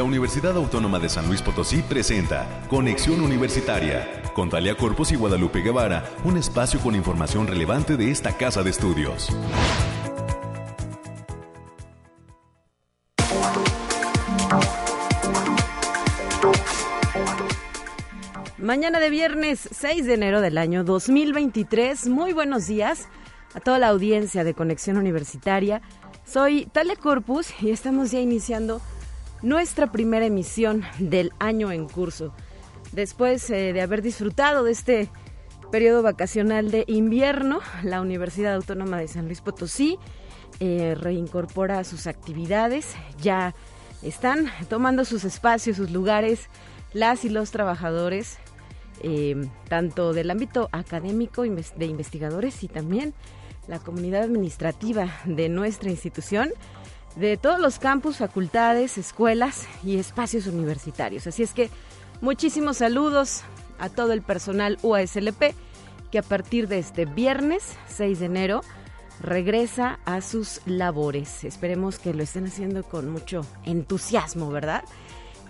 la Universidad Autónoma de San Luis Potosí presenta Conexión Universitaria con Talia Corpus y Guadalupe Guevara, un espacio con información relevante de esta casa de estudios. Mañana de viernes 6 de enero del año 2023. Muy buenos días a toda la audiencia de Conexión Universitaria. Soy Talia Corpus y estamos ya iniciando nuestra primera emisión del año en curso. Después eh, de haber disfrutado de este periodo vacacional de invierno, la Universidad Autónoma de San Luis Potosí eh, reincorpora sus actividades. Ya están tomando sus espacios, sus lugares, las y los trabajadores, eh, tanto del ámbito académico de investigadores y también la comunidad administrativa de nuestra institución, de todos los campus, facultades, escuelas y espacios universitarios. Así es que muchísimos saludos a todo el personal UASLP que a partir de este viernes 6 de enero regresa a sus labores. Esperemos que lo estén haciendo con mucho entusiasmo, ¿verdad?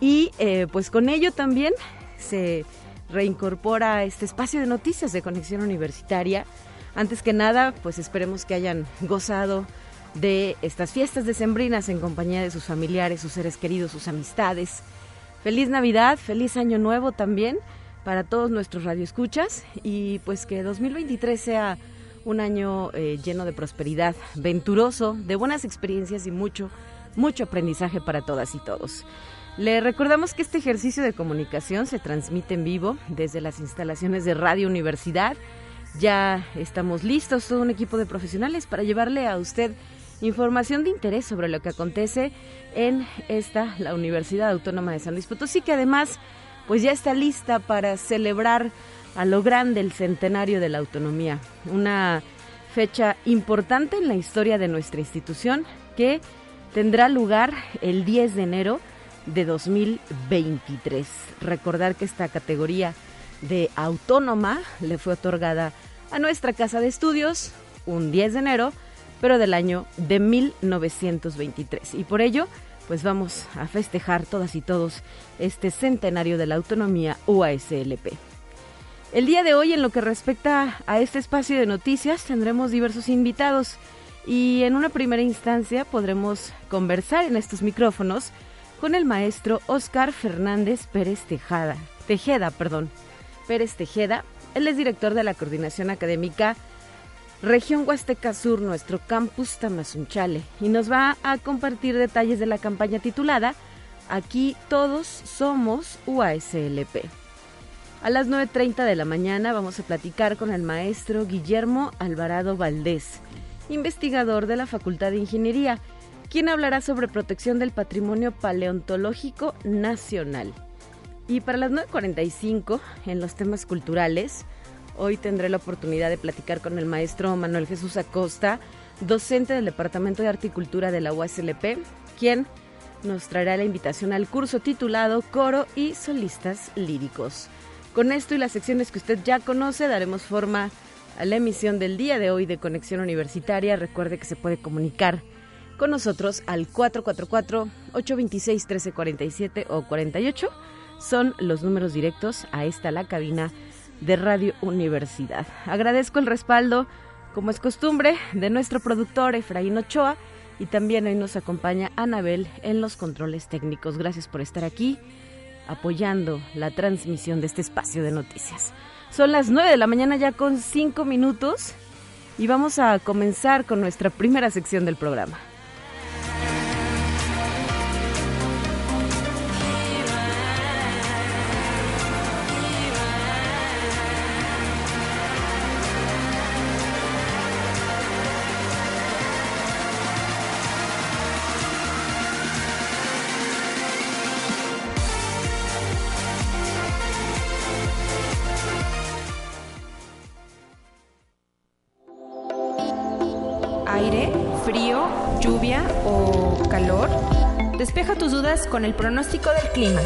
Y eh, pues con ello también se reincorpora este espacio de noticias de conexión universitaria antes que nada, pues esperemos que hayan gozado de estas fiestas decembrinas en compañía de sus familiares, sus seres queridos, sus amistades. Feliz Navidad, feliz Año Nuevo también para todos nuestros radioescuchas y pues que 2023 sea un año eh, lleno de prosperidad, venturoso, de buenas experiencias y mucho, mucho aprendizaje para todas y todos. Le recordamos que este ejercicio de comunicación se transmite en vivo desde las instalaciones de Radio Universidad ya estamos listos, todo un equipo de profesionales para llevarle a usted información de interés sobre lo que acontece en esta, la Universidad Autónoma de San Luis Potosí, que además pues ya está lista para celebrar a lo grande el centenario de la autonomía, una fecha importante en la historia de nuestra institución que tendrá lugar el 10 de enero de 2023. Recordar que esta categoría de autónoma le fue otorgada a nuestra casa de estudios un 10 de enero, pero del año de 1923. Y por ello, pues vamos a festejar todas y todos este centenario de la autonomía UASLP. El día de hoy, en lo que respecta a este espacio de noticias, tendremos diversos invitados y en una primera instancia podremos conversar en estos micrófonos con el maestro Oscar Fernández Pérez Tejada, Tejeda, perdón, Pérez Tejeda. Él es director de la Coordinación Académica Región Huasteca Sur, nuestro campus Tamazunchale, y nos va a compartir detalles de la campaña titulada Aquí todos somos UASLP. A las 9.30 de la mañana vamos a platicar con el maestro Guillermo Alvarado Valdés, investigador de la Facultad de Ingeniería, quien hablará sobre protección del patrimonio paleontológico nacional. Y para las 9.45, en los temas culturales, hoy tendré la oportunidad de platicar con el maestro Manuel Jesús Acosta, docente del Departamento de Articultura de la UASLP, quien nos traerá la invitación al curso titulado Coro y Solistas Líricos. Con esto y las secciones que usted ya conoce, daremos forma a la emisión del día de hoy de Conexión Universitaria. Recuerde que se puede comunicar con nosotros al 444-826-1347 o 48 son los números directos a esta la cabina de Radio Universidad. Agradezco el respaldo, como es costumbre, de nuestro productor Efraín Ochoa y también hoy nos acompaña Anabel en los controles técnicos. Gracias por estar aquí apoyando la transmisión de este espacio de noticias. Son las 9 de la mañana ya con 5 minutos y vamos a comenzar con nuestra primera sección del programa. El pronóstico del clima.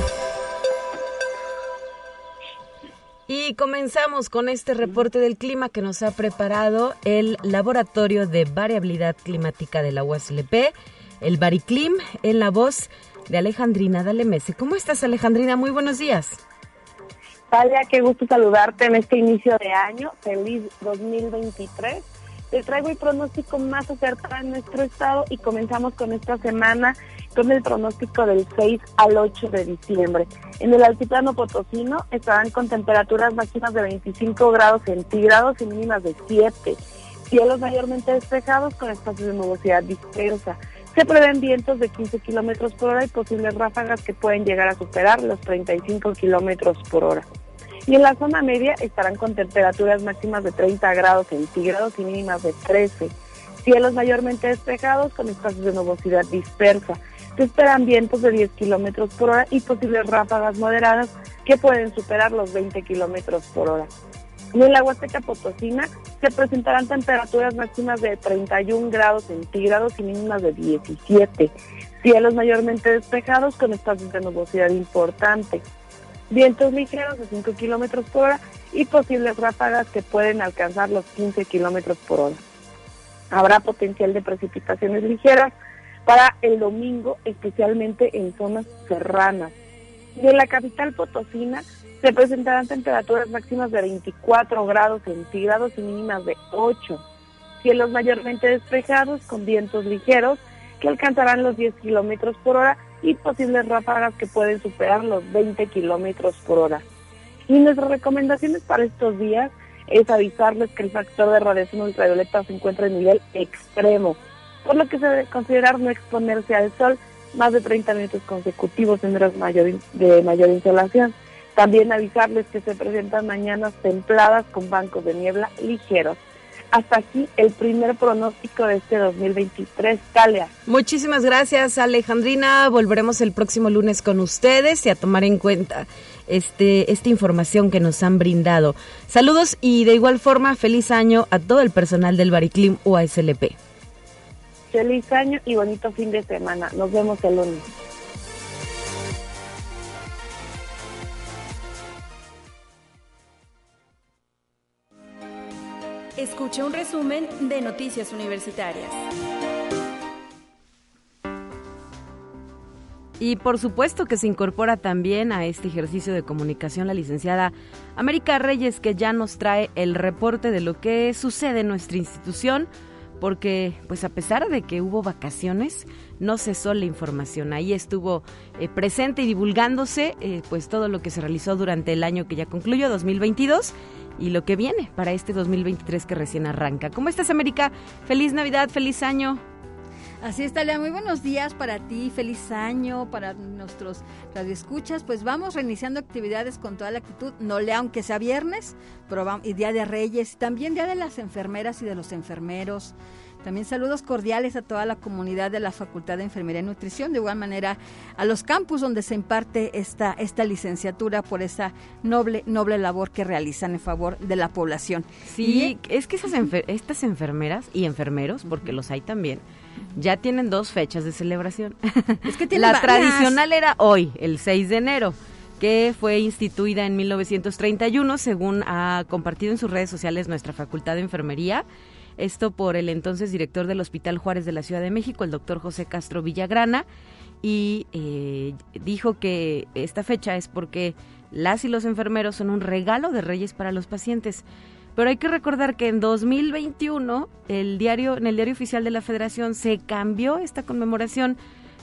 Y comenzamos con este reporte del clima que nos ha preparado el Laboratorio de Variabilidad Climática de la USLP, el Bariclim, en la voz de Alejandrina Dalemese. ¿Cómo estás, Alejandrina? Muy buenos días. Talia, qué gusto saludarte en este inicio de año. Feliz 2023. Te traigo el pronóstico más acertado en nuestro estado y comenzamos con esta semana con el pronóstico del 6 al 8 de diciembre. En el altiplano potosino estarán con temperaturas máximas de 25 grados centígrados y mínimas de 7 Cielos mayormente despejados con espacios de nubosidad dispersa. Se prevén vientos de 15 kilómetros por hora y posibles ráfagas que pueden llegar a superar los 35 kilómetros por hora. Y en la zona media estarán con temperaturas máximas de 30 grados centígrados y mínimas de 13. Cielos mayormente despejados con espacios de nubosidad dispersa. Se esperan vientos de 10 kilómetros por hora y posibles ráfagas moderadas que pueden superar los 20 kilómetros por hora. Y en la Huasteca Potosina se presentarán temperaturas máximas de 31 grados centígrados y mínimas de 17. Cielos mayormente despejados con espacios de nubosidad importante. Vientos ligeros de 5 kilómetros por hora y posibles ráfagas que pueden alcanzar los 15 kilómetros por hora. Habrá potencial de precipitaciones ligeras para el domingo, especialmente en zonas serranas. De la capital potosina se presentarán temperaturas máximas de 24 grados centígrados y mínimas de 8. Cielos mayormente despejados con vientos ligeros que alcanzarán los 10 kilómetros por hora y posibles ráfagas que pueden superar los 20 kilómetros por hora. Y nuestras recomendaciones para estos días es avisarles que el factor de radiación ultravioleta se encuentra en nivel extremo, por lo que se debe considerar no exponerse al sol más de 30 minutos consecutivos en horas de mayor insolación. También avisarles que se presentan mañanas templadas con bancos de niebla ligeros. Hasta aquí el primer pronóstico de este 2023. Talia. Muchísimas gracias, Alejandrina. Volveremos el próximo lunes con ustedes y a tomar en cuenta este, esta información que nos han brindado. Saludos y de igual forma, feliz año a todo el personal del Bariclim UASLP. Feliz año y bonito fin de semana. Nos vemos el lunes. Escuche un resumen de Noticias Universitarias. Y por supuesto que se incorpora también a este ejercicio de comunicación la licenciada América Reyes, que ya nos trae el reporte de lo que sucede en nuestra institución, porque pues a pesar de que hubo vacaciones, no cesó la información. Ahí estuvo eh, presente y divulgándose eh, pues todo lo que se realizó durante el año que ya concluyó, 2022 y lo que viene para este 2023 que recién arranca. ¿Cómo estás, América? Feliz Navidad, feliz año. Así está, Lea. Muy buenos días para ti, feliz año para nuestros radioescuchas. Pues vamos reiniciando actividades con toda la actitud, no lea aunque sea viernes, pero y Día de Reyes, también Día de las Enfermeras y de los Enfermeros. También saludos cordiales a toda la comunidad de la Facultad de Enfermería y Nutrición, de igual manera a los campus donde se imparte esta, esta licenciatura por esa noble, noble labor que realizan en favor de la población. Sí, es que esas estas enfermeras y enfermeros, porque los hay también, ya tienen dos fechas de celebración. Es que la tradicional era hoy, el 6 de enero que fue instituida en 1931, según ha compartido en sus redes sociales nuestra Facultad de Enfermería. Esto por el entonces director del Hospital Juárez de la Ciudad de México, el doctor José Castro Villagrana, y eh, dijo que esta fecha es porque las y los enfermeros son un regalo de reyes para los pacientes. Pero hay que recordar que en 2021 el diario, en el diario oficial de la Federación se cambió esta conmemoración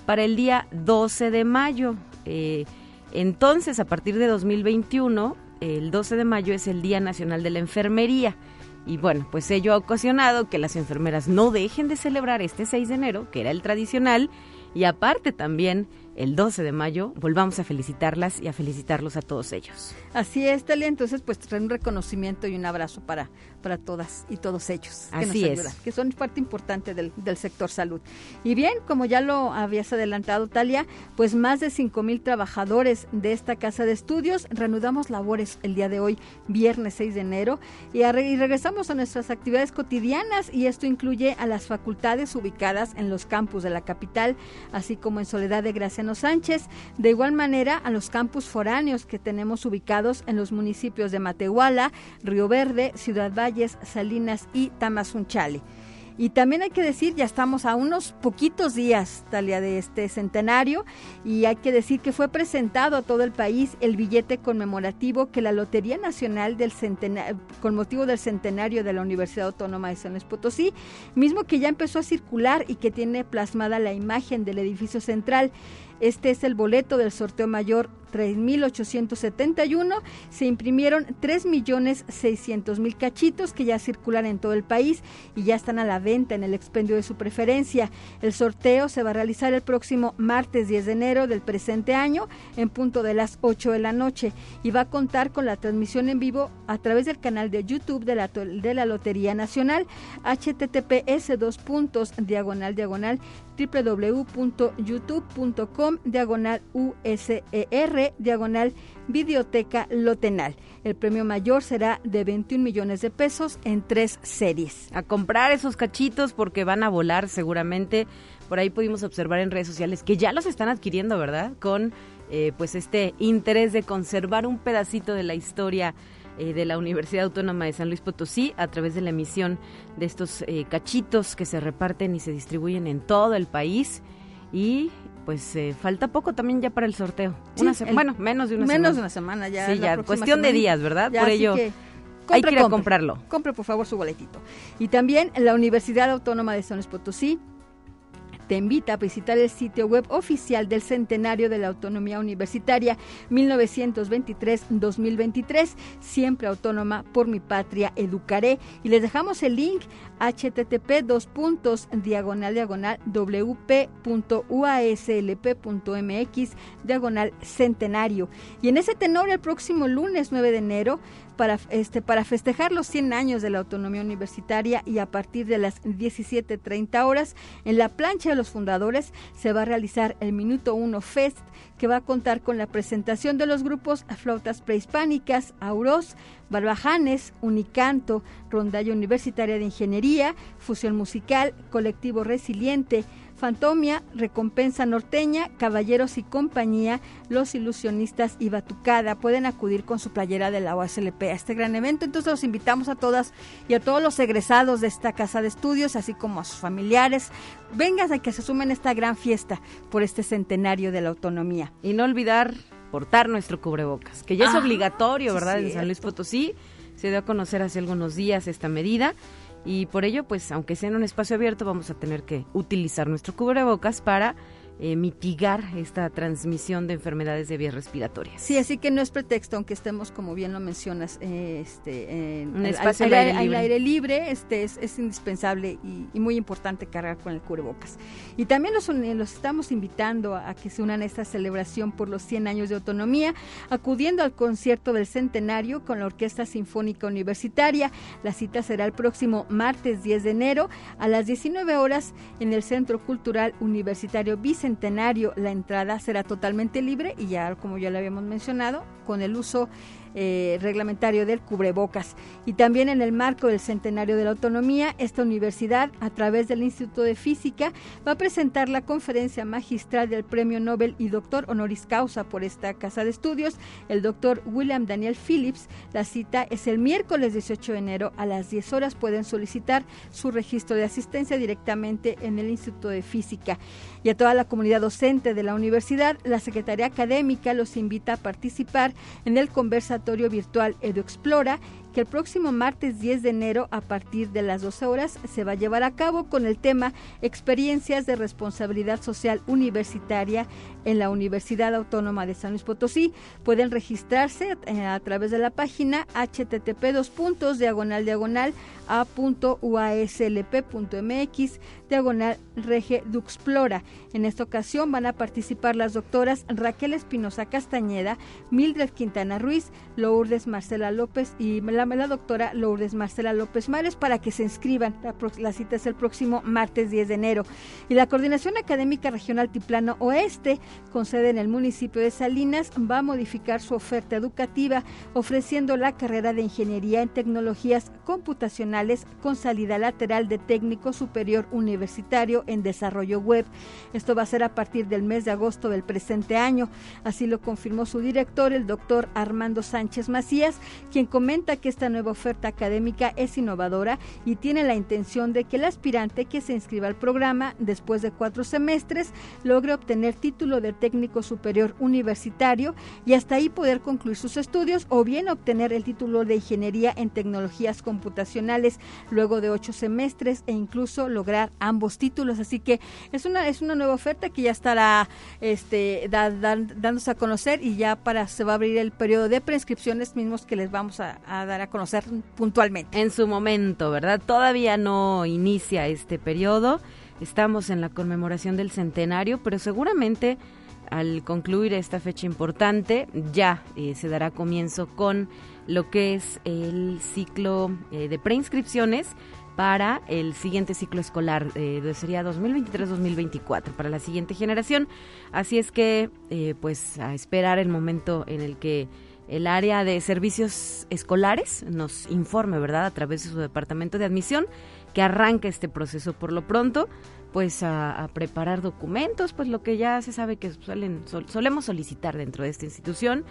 para el día 12 de mayo. Eh, entonces, a partir de 2021, el 12 de mayo es el Día Nacional de la Enfermería. Y bueno, pues ello ha ocasionado que las enfermeras no dejen de celebrar este 6 de enero, que era el tradicional, y aparte también el 12 de mayo volvamos a felicitarlas y a felicitarlos a todos ellos. Así es, Talia. Entonces, pues trae un reconocimiento y un abrazo para, para todas y todos ellos que Así nos ayudan, que son parte importante del, del, sector salud. Y bien, como ya lo habías adelantado, Talia, pues más de 5 mil trabajadores de esta casa de estudios reanudamos labores el día de hoy, viernes 6 de enero, y, y regresamos a nuestras actividades cotidianas y esto incluye a las facultades ubicadas en los campus de la capital, así como en Soledad de De igual manera, a los campus foráneos que tenemos ubicados en los municipios de Matehuala, Río Verde, Ciudad Valle, Salinas y Tamazunchale. Y también hay que decir, ya estamos a unos poquitos días, Talia, de este centenario, y hay que decir que fue presentado a todo el país el billete conmemorativo que la Lotería Nacional del Centenario, con motivo del centenario de la Universidad Autónoma de San Luis Potosí, mismo que ya empezó a circular y que tiene plasmada la imagen del edificio central. Este es el boleto del sorteo mayor 3.871. Se imprimieron 3.600.000 cachitos que ya circulan en todo el país y ya están a la venta en el expendio de su preferencia. El sorteo se va a realizar el próximo martes 10 de enero del presente año en punto de las 8 de la noche y va a contar con la transmisión en vivo a través del canal de YouTube de la, de la Lotería Nacional https dos puntos diagonal diagonal www.youtube.com diagonal USER diagonal Videoteca Lotenal. El premio mayor será de 21 millones de pesos en tres series. A comprar esos cachitos porque van a volar seguramente. Por ahí pudimos observar en redes sociales que ya los están adquiriendo, ¿verdad? Con eh, pues este interés de conservar un pedacito de la historia eh, de la Universidad Autónoma de San Luis Potosí a través de la emisión de estos eh, cachitos que se reparten y se distribuyen en todo el país. Y pues eh, falta poco también ya para el sorteo. bueno, menos de una semana. Menos de una semana ya. Sí, ya, cuestión de días, ¿verdad? por ello. hay que ir a comprarlo. Compre, por favor, su boletito. Y también la Universidad Autónoma de San Luis Potosí te invita a visitar el sitio web oficial del Centenario de la Autonomía Universitaria 1923-2023, siempre autónoma por mi patria educaré. Y les dejamos el link http dos puntos diagonal diagonal wp.uaslp.mx diagonal centenario. Y en ese tenor el próximo lunes 9 de enero para, este, para festejar los 100 años de la autonomía universitaria y a partir de las 17.30 horas en la plancha de los fundadores se va a realizar el Minuto 1 Fest que va a contar con la presentación de los grupos Flautas Prehispánicas, Auros, Barbajanes, Unicanto, Rondalla Universitaria de Ingeniería, Fusión Musical, Colectivo Resiliente, Fantomia, Recompensa Norteña, Caballeros y Compañía, Los Ilusionistas y Batucada. Pueden acudir con su playera de la OSLP a este gran evento. Entonces los invitamos a todas y a todos los egresados de esta casa de estudios, así como a sus familiares. Vengan a que se sumen a esta gran fiesta por este centenario de la autonomía. Y no olvidar portar nuestro cubrebocas, que ya es ah, obligatorio, ¿verdad? en San Luis Potosí se dio a conocer hace algunos días esta medida y por ello, pues aunque sea en un espacio abierto, vamos a tener que utilizar nuestro cubrebocas para eh, mitigar esta transmisión de enfermedades de vías respiratorias. Sí, así que no es pretexto, aunque estemos, como bien lo mencionas, eh, este, en un espacio al, aire, libre. este es, es indispensable y, muy importante cargar con el cubrebocas. Y también los, los estamos invitando a, que se unan a esta celebración por los 100 años de autonomía, acudiendo al concierto del centenario con la Orquesta Sinfónica Universitaria. La cita será el próximo martes 10 de enero a las 19 horas en el Centro Cultural Universitario Vicente centenario la entrada será totalmente libre y ya como ya le habíamos mencionado, con el uso eh, reglamentario del cubrebocas. Y también en el marco del centenario de la autonomía, esta universidad, a través del Instituto de Física, va a presentar la conferencia magistral del Premio Nobel y doctor honoris causa por esta casa de estudios, el doctor William Daniel Phillips. La cita es el miércoles 18 de enero a las 10 horas. Pueden solicitar su registro de asistencia directamente en el Instituto de Física. Y a toda la comunidad docente de la universidad, la Secretaría Académica los invita a participar en el conversatorio virtual EduExplora que el próximo martes 10 de enero a partir de las 12 horas se va a llevar a cabo con el tema Experiencias de Responsabilidad Social Universitaria en la Universidad Autónoma de San Luis Potosí. Pueden registrarse eh, a través de la página http dos puntos diagonal diagonal a.uaslp.mx diagonal rege duxplora. En esta ocasión van a participar las doctoras Raquel Espinosa Castañeda, Mildred Quintana Ruiz, Lourdes Marcela López y la, la doctora Lourdes Marcela López Mares para que se inscriban. La, la, cita es el próximo martes 10 de enero. Y la Coordinación Académica Regional Tiplano Oeste, con sede en el municipio de Salinas, va a modificar su oferta educativa ofreciendo la carrera de Ingeniería en Tecnologías Computacionales con salida lateral de técnico superior universitario en desarrollo web. Esto va a ser a partir del mes de agosto del presente año. Así lo confirmó su director, el doctor Armando Sánchez Macías, quien comenta que esta nueva oferta académica es innovadora y tiene la intención de que el aspirante que se inscriba al programa después de cuatro semestres logre obtener título de técnico superior universitario y hasta ahí poder concluir sus estudios o bien obtener el título de ingeniería en tecnologías computacionales luego de ocho semestres e incluso lograr ambos títulos. Así que es una, es una nueva oferta que ya estará este, dándose a conocer y ya para se va a abrir el periodo de prescripciones mismos que les vamos a, a dar a conocer puntualmente. En su momento, ¿verdad? Todavía no inicia este periodo. Estamos en la conmemoración del centenario, pero seguramente al concluir esta fecha importante ya eh, se dará comienzo con lo que es el ciclo eh, de preinscripciones para el siguiente ciclo escolar, eh, sería 2023-2024, para la siguiente generación. Así es que, pues, a esperar el momento en el que el área de servicios escolares nos informe, ¿verdad?, a través de su departamento de admisión, que arranque este proceso por lo pronto pues a, preparar documentos, pues lo que ya se sabe que solemos solicitar dentro de esta institución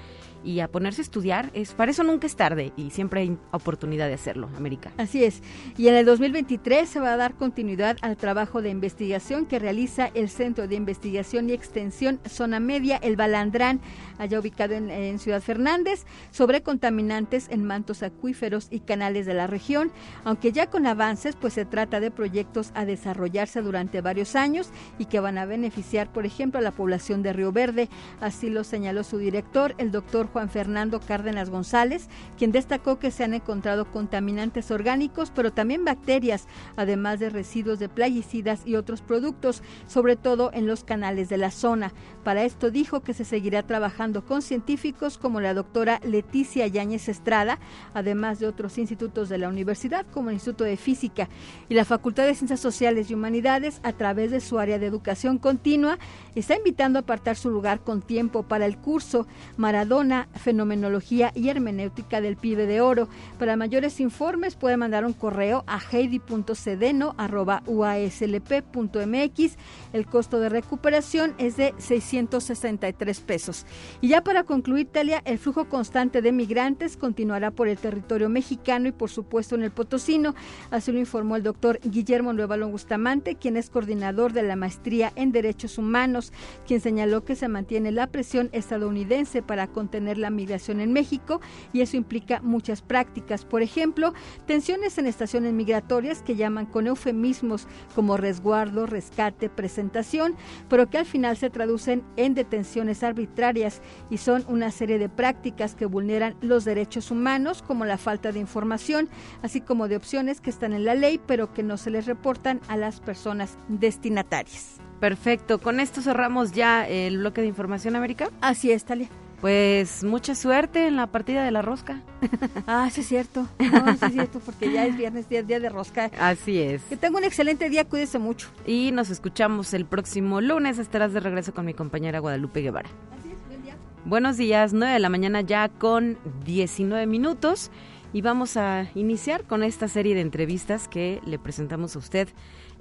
y a ponerse a estudiar. Es, para eso nunca es tarde y siempre hay oportunidad de hacerlo, América. Así es. Y en el 2023 se va a dar continuidad al trabajo de investigación que realiza el Centro de Investigación y Extensión Zona Media, el Balandrán, allá ubicado en, en Ciudad Fernández, sobre contaminantes en mantos acuíferos y canales de la región. Aunque ya con avances, pues se trata de proyectos a desarrollarse durante varios años y que van a beneficiar, por ejemplo, a la población de Río Verde. Así lo señaló su director, el doctor Juan Fernando Cárdenas González, quien destacó que se han encontrado contaminantes orgánicos, pero también bacterias, además de residuos de plaguicidas y otros productos, sobre todo en los canales de la zona. Para esto dijo que se seguirá trabajando con científicos como la doctora Leticia Yáñez Estrada, además de otros institutos de la universidad como el Instituto de Física y la Facultad de Ciencias Sociales y Humanidades a través de su área de educación continua está invitando a apartar su lugar con tiempo para el curso Maradona Fenomenología y Hermenéutica del Pibe de Oro. Para mayores informes puede mandar un correo a heidi.cedeno.uaslp.mx. El costo de recuperación es de 663 pesos. Y ya para concluir, Talia, el flujo constante de migrantes continuará por el territorio mexicano y por supuesto en el Potosino. Así lo informó el doctor Guillermo Nuevalón Bustamante, quien es coordinador de la maestría en Derechos Humanos, quien señaló que se mantiene la presión estadounidense para contener la migración en México y eso implica muchas prácticas. Por ejemplo, tensiones en estaciones migratorias que llaman con eufemismos como resguardo, rescate, presentación, pero que al final se traducen en detenciones arbitrarias y son una serie de prácticas que vulneran los derechos humanos como la falta de información, así como de opciones que están en la ley pero que no se les reportan a las personas destinatarias. Perfecto, con esto cerramos ya el bloque de información, América. Así es, Talia. Pues mucha suerte en la partida de la rosca. Ah, sí es cierto. No, sí es cierto, porque ya es viernes, día, día de rosca. Así es. Que tenga un excelente día, cuídese mucho. Y nos escuchamos el próximo lunes. Estarás de regreso con mi compañera Guadalupe Guevara. Así es, buen día. Buenos días, 9 de la mañana ya con 19 minutos. Y vamos a iniciar con esta serie de entrevistas que le presentamos a usted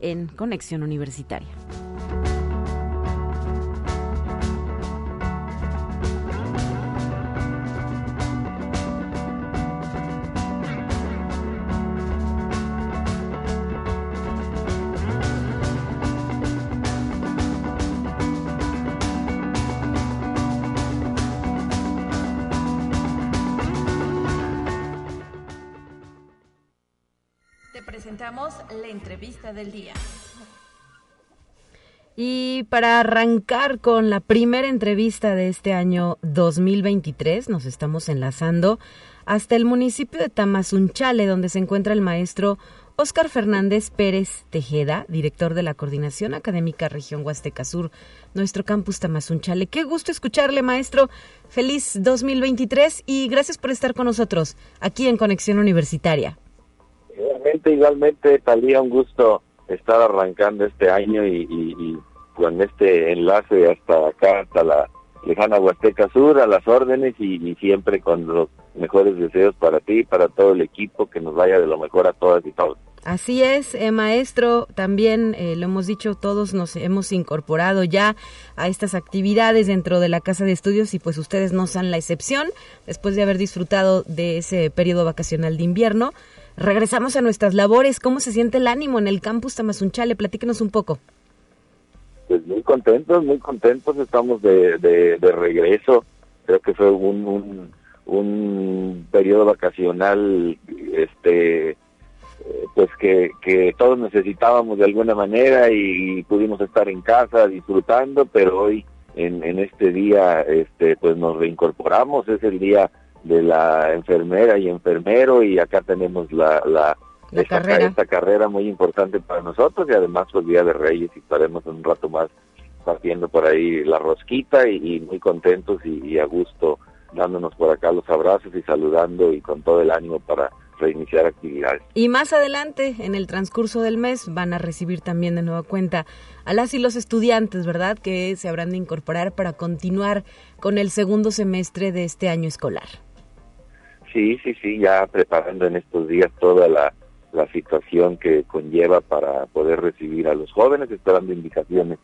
en Conexión Universitaria. La entrevista del día. Y para arrancar con la primera entrevista de este año 2023, nos estamos enlazando hasta el municipio de Tamazunchale, donde se encuentra el maestro Óscar Fernández Pérez Tejeda, director de la Coordinación Académica Región Huasteca Sur, nuestro campus Tamazunchale. Qué gusto escucharle, maestro. Feliz 2023 y gracias por estar con nosotros aquí en Conexión Universitaria. Igualmente, igualmente, Talía, un gusto estar arrancando este año y, con este enlace hasta acá, hasta la lejana Huasteca Sur, a las órdenes y, siempre con los mejores deseos para ti y para todo el equipo, que nos vaya de lo mejor a todas y todos. Así es, eh, maestro, también eh, lo hemos dicho, todos nos hemos incorporado ya a estas actividades dentro de la Casa de Estudios y pues ustedes no son la excepción. Después de haber disfrutado de ese periodo vacacional de invierno, regresamos a nuestras labores. ¿Cómo se siente el ánimo en el campus Tamazunchale? Platíquenos un poco. Pues muy contentos, muy contentos, estamos de, de, regreso. Creo que fue un, un, un periodo vacacional este pues que, que todos necesitábamos de alguna manera y, pudimos estar en casa disfrutando, pero hoy en, en este día este pues nos reincorporamos, es el día de la enfermera y enfermero y acá tenemos la, la, esta, carrera. esta carrera muy importante para nosotros y además el pues, Día de Reyes y estaremos un rato más partiendo por ahí la rosquita y, muy contentos y, y a gusto dándonos por acá los abrazos y saludando y con todo el ánimo para reiniciar actividades. Y más adelante, en el transcurso del mes, van a recibir también de nueva cuenta a las y los estudiantes, ¿verdad? Que se habrán de incorporar para continuar con el segundo semestre de este año escolar. Sí, sí, sí, ya preparando en estos días toda la, situación que conlleva para poder recibir a los jóvenes, esperando indicaciones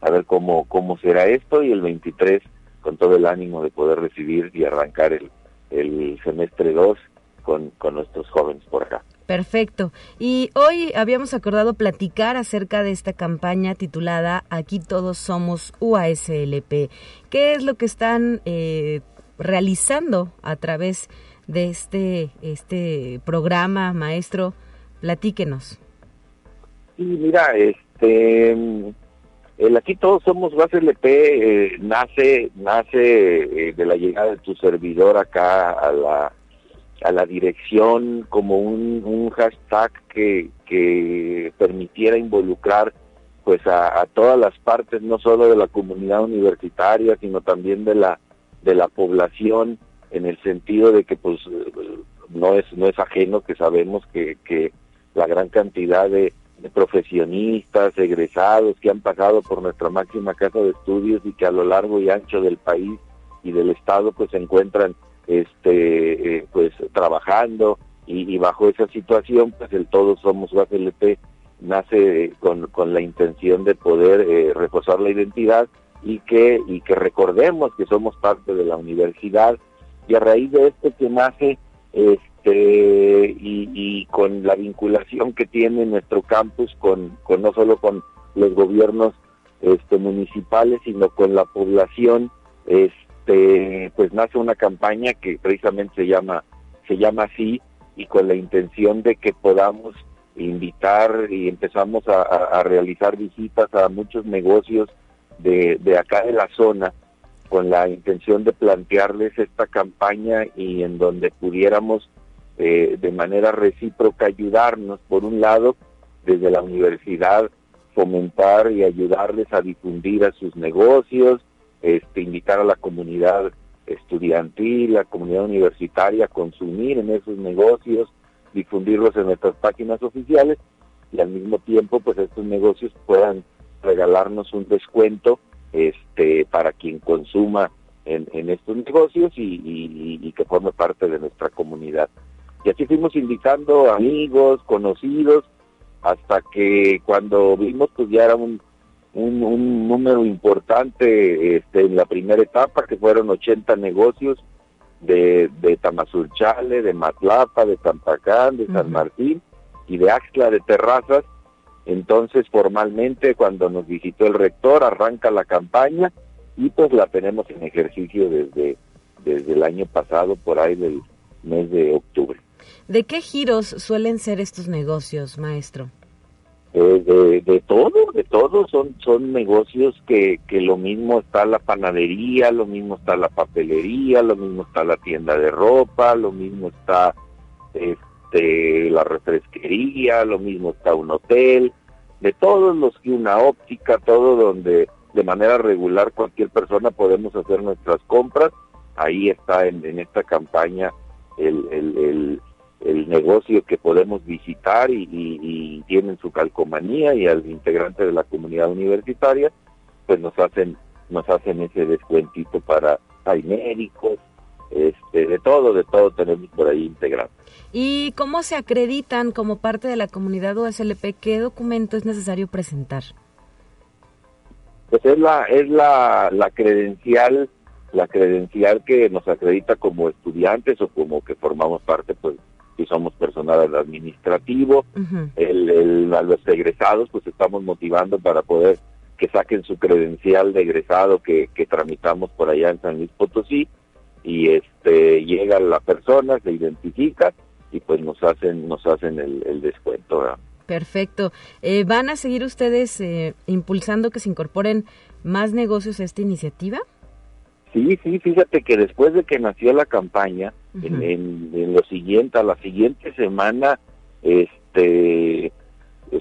a ver cómo, cómo será esto y el 23 con todo el ánimo de poder recibir y arrancar el, el semestre 2 con, con nuestros jóvenes por acá. Perfecto. Y hoy habíamos acordado platicar acerca de esta campaña titulada Aquí todos somos UASLP. ¿Qué es lo que están eh, realizando a través de este, este programa, maestro? Platíquenos. Sí, mira, este, el Aquí todos somos UASLP eh, nace, nace eh, de la llegada de tu servidor acá a la a la dirección como un, un hashtag que, que permitiera involucrar pues a, todas las partes no solo de la comunidad universitaria sino también de la de la población en el sentido de que pues no es no es ajeno que sabemos que, que la gran cantidad de, de profesionistas egresados que han pasado por nuestra máxima casa de estudios y que a lo largo y ancho del país y del estado pues se encuentran este eh, pues trabajando y, bajo esa situación pues el Todos Somos UASLP nace eh, con, con la intención de poder eh, reforzar la identidad y que y que recordemos que somos parte de la universidad. Y a raíz de esto que nace este y, con la vinculación que tiene nuestro campus con, con no solo con los gobiernos este municipales sino con la población este este, pues nace una campaña que precisamente se llama se llama así y con la intención de que podamos invitar y empezamos a, realizar visitas a muchos negocios de, de, acá de la zona con la intención de plantearles esta campaña y en donde pudiéramos eh, de manera recíproca ayudarnos por un lado desde la universidad fomentar y ayudarles a difundir a sus negocios este, invitar a la comunidad estudiantil, la comunidad universitaria a consumir en esos negocios, difundirlos en nuestras páginas oficiales y al mismo tiempo pues estos negocios puedan regalarnos un descuento este para quien consuma en, en estos negocios y, y, que forme parte de nuestra comunidad. Y así fuimos invitando amigos, conocidos, hasta que cuando vimos pues ya era un, un, número importante este, en la primera etapa, que fueron 80 negocios de, de Tamazulchale, de Matlapa, de Tampacán, de San Martín y de Axla de Terrazas. Entonces, formalmente, cuando nos visitó el rector, arranca la campaña y pues la tenemos en ejercicio desde, desde el año pasado, por ahí del mes de octubre. ¿De qué giros suelen ser estos negocios, maestro? Eh, de, todo, de todo, son, son negocios que, que lo mismo está la panadería, lo mismo está la papelería, lo mismo está la tienda de ropa, lo mismo está este, la refresquería, lo mismo está un hotel, de todos los que una óptica, todo donde de manera regular cualquier persona podemos hacer nuestras compras, ahí está en, en esta campaña el el negocio que podemos visitar y, tienen su calcomanía y al integrante de la comunidad universitaria, pues nos hacen nos hacen ese descuentito para hay médicos, este, de todo, de todo tenemos por ahí integrado. ¿Y cómo se acreditan como parte de la comunidad USLP? ¿Qué documento es necesario presentar? Pues es la, es la, la credencial, la credencial que nos acredita como estudiantes o como que formamos parte, pues, si somos personal administrativo, el, a los egresados, pues estamos motivando para poder que saquen su credencial de egresado que, que tramitamos por allá en San Luis Potosí y este llega la persona, se identifica y pues nos hacen nos hacen el, descuento. Perfecto. Eh, ¿Van a seguir ustedes eh, impulsando que se incorporen más negocios a esta iniciativa? Sí, sí, fíjate que después de que nació la campaña, en, lo siguiente, a la siguiente semana, este,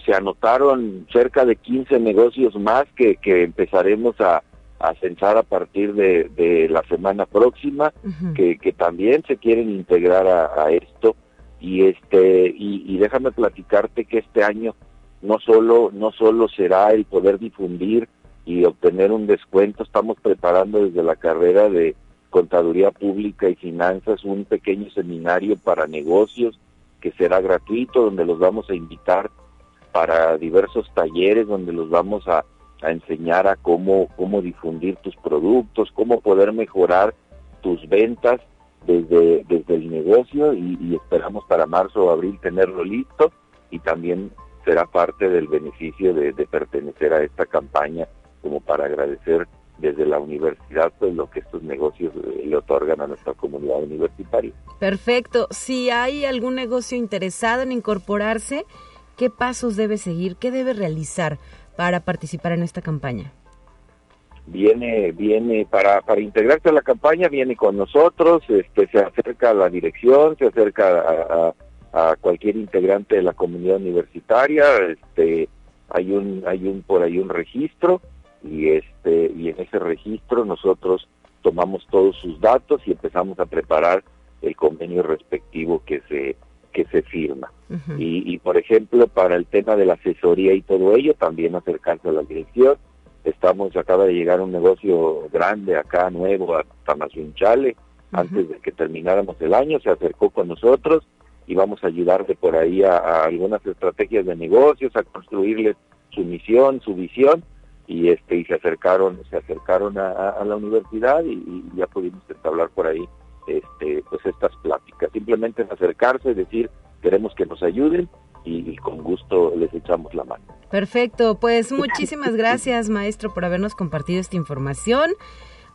se anotaron cerca de 15 negocios más que, que empezaremos a, a censar a partir de, la semana próxima, que, que, también se quieren integrar a, esto. Y este y, déjame platicarte que este año no solo no solo será el poder difundir y obtener un descuento, estamos preparando desde la carrera de contaduría pública y finanzas un pequeño seminario para negocios que será gratuito donde los vamos a invitar para diversos talleres donde los vamos a a enseñar a cómo, cómo difundir tus productos, cómo poder mejorar tus ventas desde, desde el negocio y, esperamos para marzo o abril tenerlo listo y también será parte del beneficio de, pertenecer a esta campaña como para agradecer desde la universidad pues lo que estos negocios eh, le otorgan a nuestra comunidad universitaria. Perfecto. Si hay algún negocio interesado en incorporarse, ¿qué pasos debe seguir? ¿Qué debe realizar? para participar en esta campaña? Viene, viene para, para integrarse a la campaña, viene con nosotros, este, se acerca a la dirección, se acerca a, cualquier integrante de la comunidad universitaria, este, hay un, hay un por ahí un registro y este, y en ese registro nosotros tomamos todos sus datos y empezamos a preparar el convenio respectivo que se que se firma. y, por ejemplo, para el tema de la asesoría y todo ello, también acercarse a la dirección. Estamos, acaba de llegar un negocio grande acá, nuevo, a Tamazunchale, antes de que termináramos el año, se acercó con nosotros y vamos a ayudarle por ahí a, algunas estrategias de negocios, a construirles su misión, su visión, y este y se acercaron se acercaron a, la universidad y, y, ya pudimos hablar por ahí este, pues estas pláticas. Simplemente acercarse, decir, queremos que nos ayuden y, con gusto les echamos la mano. Perfecto, pues muchísimas gracias maestro por habernos compartido esta información.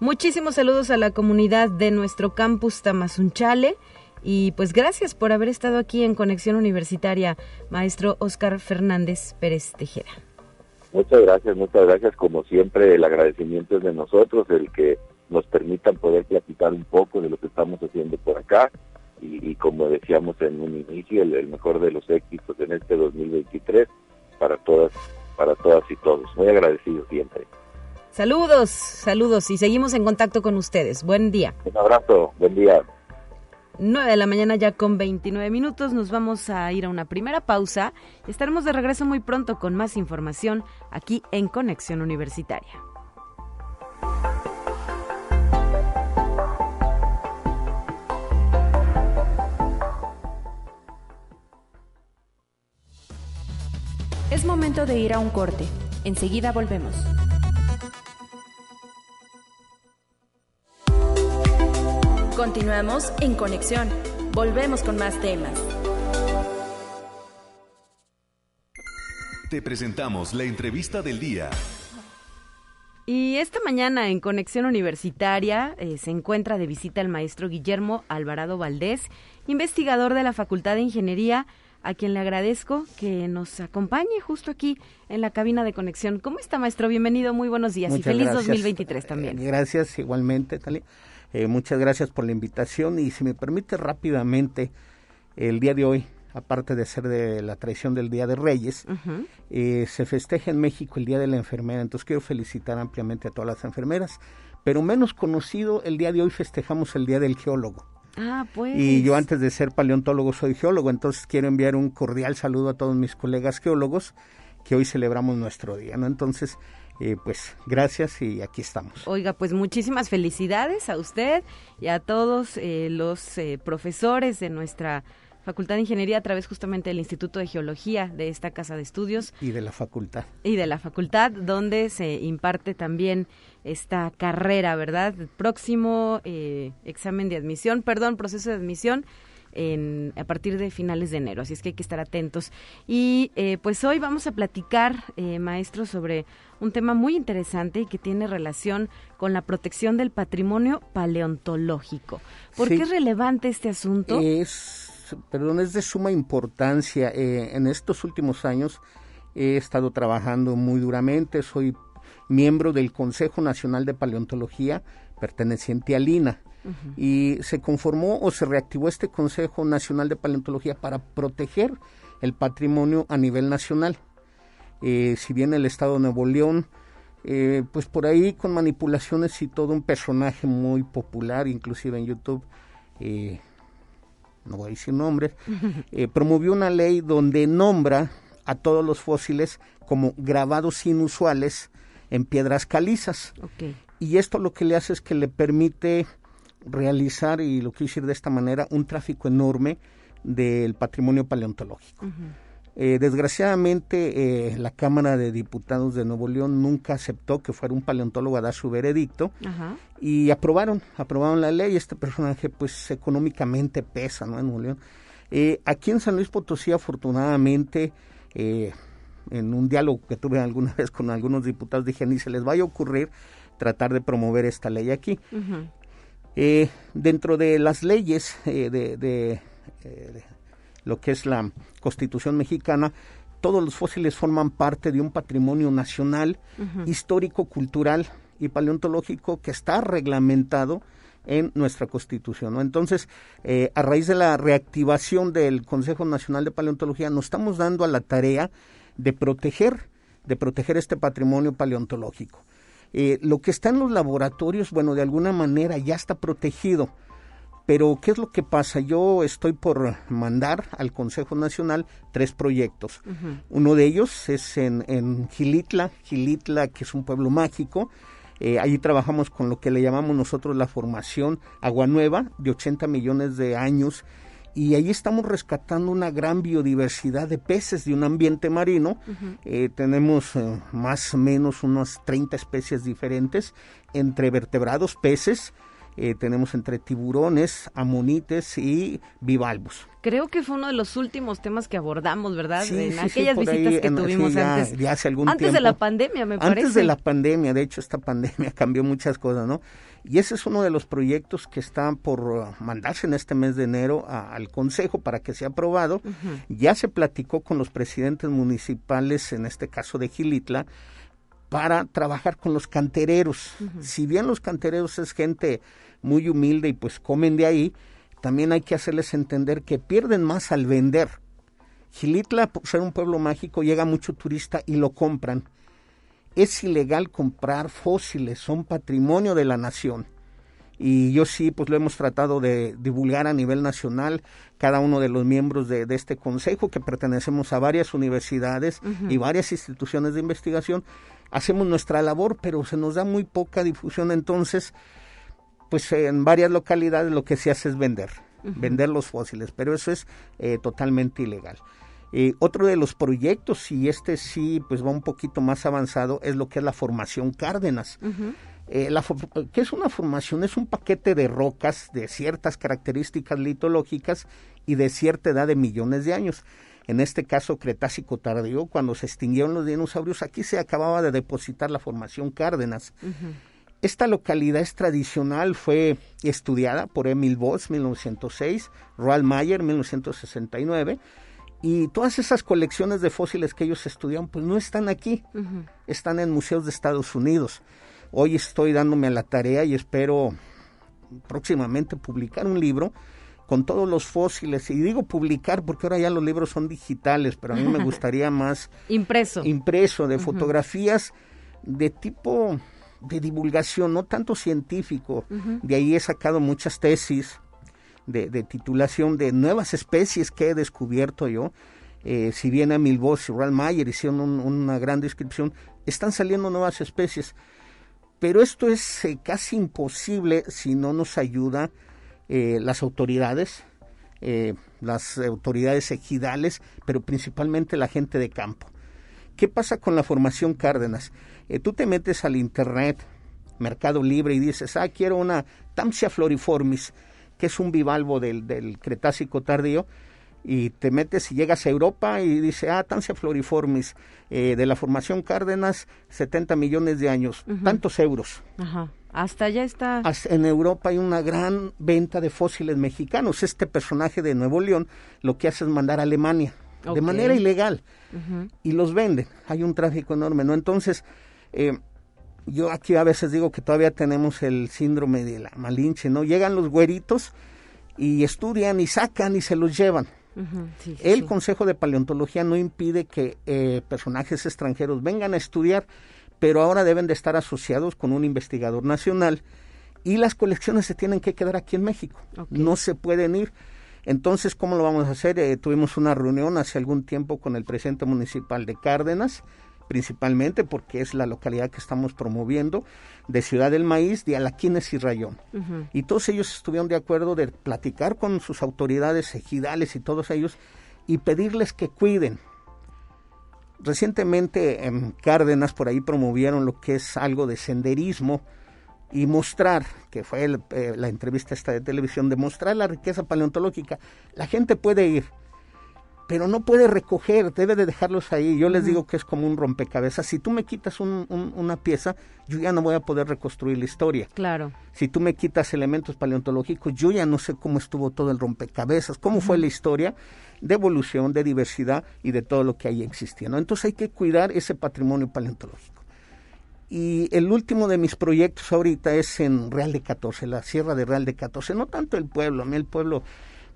Muchísimos saludos a la comunidad de nuestro campus Tamazunchale y pues gracias por haber estado aquí en Conexión Universitaria, maestro Oscar Fernández Pérez Tejera. Muchas gracias, muchas gracias. Como siempre, el agradecimiento es de nosotros, el que nos permitan poder platicar un poco de lo que estamos haciendo por acá y, como decíamos en un inicio, el, mejor de los éxitos en este 2023 para todas, para todas y todos. Muy agradecido siempre. Saludos, saludos y seguimos en contacto con ustedes. Buen día. Un abrazo, buen día. 9 de la mañana ya con 29 minutos. Nos vamos a ir a una primera pausa. Estaremos de regreso muy pronto con más información aquí en Conexión Universitaria. Es momento de ir a un corte. Enseguida volvemos. Continuamos en conexión. Volvemos con más temas. Te presentamos la entrevista del día. Y esta mañana en Conexión Universitaria eh, se encuentra de visita el maestro Guillermo Alvarado Valdés, investigador de la Facultad de Ingeniería a quien le agradezco que nos acompañe justo aquí en la cabina de conexión. ¿Cómo está, maestro? Bienvenido, muy buenos días y feliz 2023 también. Eh, gracias, igualmente, Tali. Eh, muchas gracias por la invitación y si me permite rápidamente, el día de hoy, aparte de ser de la tradición del Día de Reyes, eh, se festeja en México el Día de la Enfermera. Entonces quiero felicitar ampliamente a todas las enfermeras, pero menos conocido, el día de hoy festejamos el Día del Geólogo. Ah, pues. Y yo antes de ser paleontólogo soy geólogo, entonces quiero enviar un cordial saludo a todos mis colegas geólogos que hoy celebramos nuestro día, ¿no? Entonces, eh, pues gracias y aquí estamos. Oiga, pues muchísimas felicidades a usted y a todos eh, los eh, profesores de nuestra Facultad de Ingeniería a través justamente del Instituto de Geología de esta casa de estudios. Y de la facultad. Y de la facultad, donde se imparte también esta carrera, ¿verdad? El próximo examen de admisión, perdón, proceso de admisión en, a partir de finales de enero, así es que hay que estar atentos. Y eh, pues hoy vamos a platicar, eh, maestro, sobre un tema muy interesante y que tiene relación con la protección del patrimonio paleontológico. ¿Por qué es relevante este asunto? Es, perdón, es de suma importancia. Eh, en estos últimos años he estado trabajando muy duramente, soy miembro del Consejo Nacional de Paleontología perteneciente a Lina y se conformó o se reactivó este Consejo Nacional de Paleontología para proteger el patrimonio a nivel nacional. Eh, si bien el Estado de Nuevo León, eh, pues por ahí con manipulaciones y todo un personaje muy popular, inclusive en YouTube, eh, no voy a decir nombres, promovió una ley donde nombra a todos los fósiles como grabados inusuales en piedras calizas. Y esto lo que le hace es que le permite realizar, y lo quiero decir de esta manera, un tráfico enorme del patrimonio paleontológico. Eh, desgraciadamente, eh, la Cámara de Diputados de Nuevo León nunca aceptó que fuera un paleontólogo a dar su veredicto y aprobaron, aprobaron la ley. Este personaje, pues, económicamente pesa, ¿no? En Nuevo León. Eh, aquí en San Luis Potosí, afortunadamente, en un diálogo que tuve alguna vez con algunos diputados, dije, ni se les vaya a ocurrir tratar de promover esta ley aquí. Eh, dentro de las leyes eh, de, eh, de, lo que es la Constitución mexicana, todos los fósiles forman parte de un patrimonio nacional, histórico, cultural y paleontológico que está reglamentado en nuestra Constitución. Entonces, a raíz de la reactivación del Consejo Nacional de Paleontología, nos estamos dando a la tarea de proteger, de proteger este patrimonio paleontológico. Eh, lo que está en los laboratorios, bueno, de alguna manera ya está protegido. Pero, ¿qué es lo que pasa? Yo estoy por mandar al Consejo Nacional tres proyectos. Uno de ellos es en, en, Gilitla, Gilitla, que es un pueblo mágico. Eh, allí trabajamos con lo que le llamamos nosotros la formación Agua Nueva, de 80 millones de años y ahí estamos rescatando una gran biodiversidad de peces de un ambiente marino. Eh, tenemos eh, más o menos unas 30 especies diferentes entre vertebrados, peces, eh, tenemos entre tiburones, amonites y bivalvos. Creo que fue uno de los últimos temas que abordamos, ¿verdad? en aquellas visitas que tuvimos antes. Ya hace algún antes de la pandemia, me parece. Antes de la pandemia, de hecho, esta pandemia cambió muchas cosas, ¿no? Y ese es uno de los proyectos que están por uh, mandarse en este mes de enero al Consejo para que sea aprobado. Ya se platicó con los presidentes municipales, en este caso de Gilitla, para trabajar con los cantereros. Si bien los cantereros es gente muy humilde y pues comen de ahí, también hay que hacerles entender que pierden más al vender. Gilitla, por ser un pueblo mágico, llega mucho turista y lo compran es ilegal comprar fósiles, son patrimonio de la nación. Y yo sí, pues lo hemos tratado de divulgar a nivel nacional, cada uno de los miembros de, este consejo, que pertenecemos a varias universidades y varias instituciones de investigación, hacemos nuestra labor, pero se nos da muy poca difusión, entonces, pues en varias localidades lo que se hace es vender, vender los fósiles, pero eso es eh, totalmente ilegal. Eh, otro de los proyectos, y este sí pues va un poquito más avanzado, es lo que es la formación Cárdenas. Eh, ¿Qué es una formación? Es un paquete de rocas de ciertas características litológicas y de cierta edad de millones de años. En este caso, Cretácico tardío, cuando se extinguieron los dinosaurios, aquí se acababa de depositar la formación Cárdenas. Esta localidad es tradicional, fue estudiada por Emil Voss, 1906, Roald Mayer, 1969 y todas esas colecciones de fósiles que ellos estudian, pues no están aquí, están en museos de Estados Unidos. Hoy estoy dándome a la tarea y espero próximamente publicar un libro con todos los fósiles. Y digo publicar porque ahora ya los libros son digitales, pero a mí me gustaría más... impreso. Impreso, de fotografías de tipo de divulgación, no tanto científico. De ahí he sacado muchas tesis de, titulación de nuevas especies que he descubierto yo. Eh, si bien a Milbos y Mayer hicieron una gran descripción, están saliendo nuevas especies. Pero esto es eh, casi imposible si no nos ayuda eh, las autoridades, eh, las autoridades ejidales, pero principalmente la gente de campo. ¿Qué pasa con la formación Cárdenas? tú te metes al internet, Mercado Libre, y dices, ah, quiero una Tamsia floriformis, que es un bivalvo del, del Cretácico tardío, y te metes y llegas a Europa y dice, ah, Tancia floriformis, eh, de la formación Cárdenas, 70 millones de años, tantos euros. Ajá. Hasta allá está. En Europa hay una gran venta de fósiles mexicanos. Este personaje de Nuevo León lo que hace es mandar a Alemania de manera ilegal y los venden. Hay un tráfico enorme, ¿no? Entonces, eh, yo aquí a veces digo que todavía tenemos el síndrome de la Malinche, ¿no? Llegan los güeritos y estudian y sacan y se los llevan el Consejo de Paleontología no impide que eh, personajes extranjeros vengan a estudiar, pero ahora deben de estar asociados con un investigador nacional y las colecciones se tienen que quedar aquí en México. No se pueden ir. Entonces, ¿cómo lo vamos a hacer? Eh, tuvimos una reunión hace algún tiempo con el presidente municipal de Cárdenas principalmente porque es la localidad que estamos promoviendo, de Ciudad del Maíz, de Alaquines y Rayón. Y todos ellos estuvieron de acuerdo de platicar con sus autoridades ejidales y todos ellos y pedirles que cuiden. Recientemente en Cárdenas por ahí promovieron lo que es algo de senderismo y mostrar, que fue eh, la entrevista esta de televisión, de mostrar la riqueza paleontológica. La gente puede ir, pero no puede recoger, debe de dejarlos ahí. Yo les digo que es como un rompecabezas. Si tú me quitas una pieza, yo ya no voy a poder reconstruir la historia. Claro. Si tú me quitas elementos paleontológicos, yo ya no sé cómo estuvo todo el rompecabezas, cómo fue la historia de evolución, de diversidad y de todo lo que ahí existía. Entonces hay que cuidar ese patrimonio paleontológico. Y el último de mis proyectos ahorita es en Real de 14, la Sierra de Real de 14. No tanto el pueblo, a mí el pueblo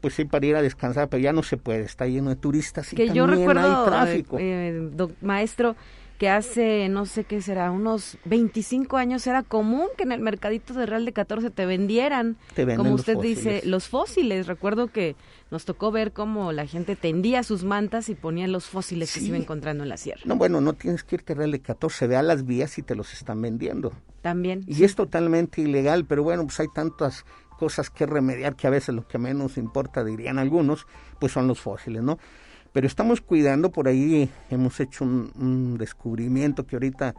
pues sí, para ir a descansar, pero ya no se puede, está lleno de turistas y que yo recuerdo, hay tráfico. Eh, maestro, que hace, no sé qué será, unos 25 años era común que en el mercadito de Real de 14 te vendieran, como usted dice, los fósiles. Recuerdo que nos tocó ver cómo la gente tendía sus mantas y ponía los fósiles que se iba encontrando en la sierra. No, bueno, no tienes que irte a Real de 14, ve a las vías y te los están vendiendo. También. Y es totalmente ilegal, pero bueno, pues hay tantas cosas que remediar que a veces lo que menos importa, dirían algunos, pues son los fósiles, ¿no? Pero estamos cuidando, por ahí hemos hecho un, descubrimiento que ahorita,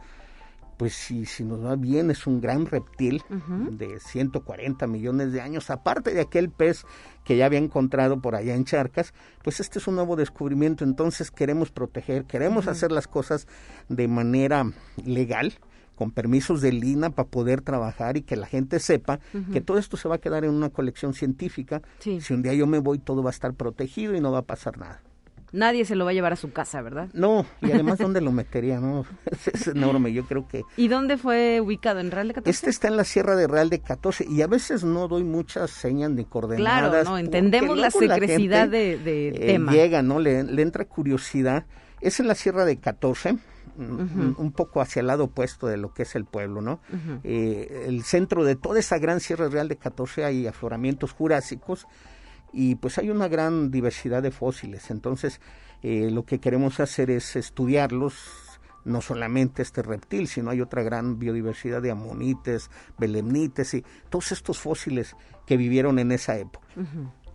pues si, si nos va bien, es un gran reptil de 140 millones de años, aparte de aquel pez que ya había encontrado por allá en Charcas, pues este es un nuevo descubrimiento, entonces queremos proteger, queremos hacer las cosas de manera legal, con permisos de Lina para poder trabajar y que la gente sepa que todo esto se va a quedar en una colección científica. Si un día yo me voy, todo va a estar protegido y no va a pasar nada. Nadie se lo va a llevar a su casa, ¿verdad? No, y además, ¿dónde lo metería? no Es enorme, yo creo que... ¿Y dónde fue ubicado? ¿En Real de 14? Este está en la Sierra de Real de 14 y a veces no doy muchas señas ni coordenadas. Claro, no, entendemos la secrecidad de, de eh, tema. Llega, ¿no? Le, le entra curiosidad. Es en la Sierra de 14 un poco hacia el lado opuesto de lo que es el pueblo, ¿no? Eh, el centro de toda esa gran Sierra Real de 14 hay afloramientos jurásicos y pues hay una gran diversidad de fósiles. Entonces, eh, lo que queremos hacer es estudiarlos, no solamente este reptil, sino hay otra gran biodiversidad de amonites, belemnites y todos estos fósiles que vivieron en esa época.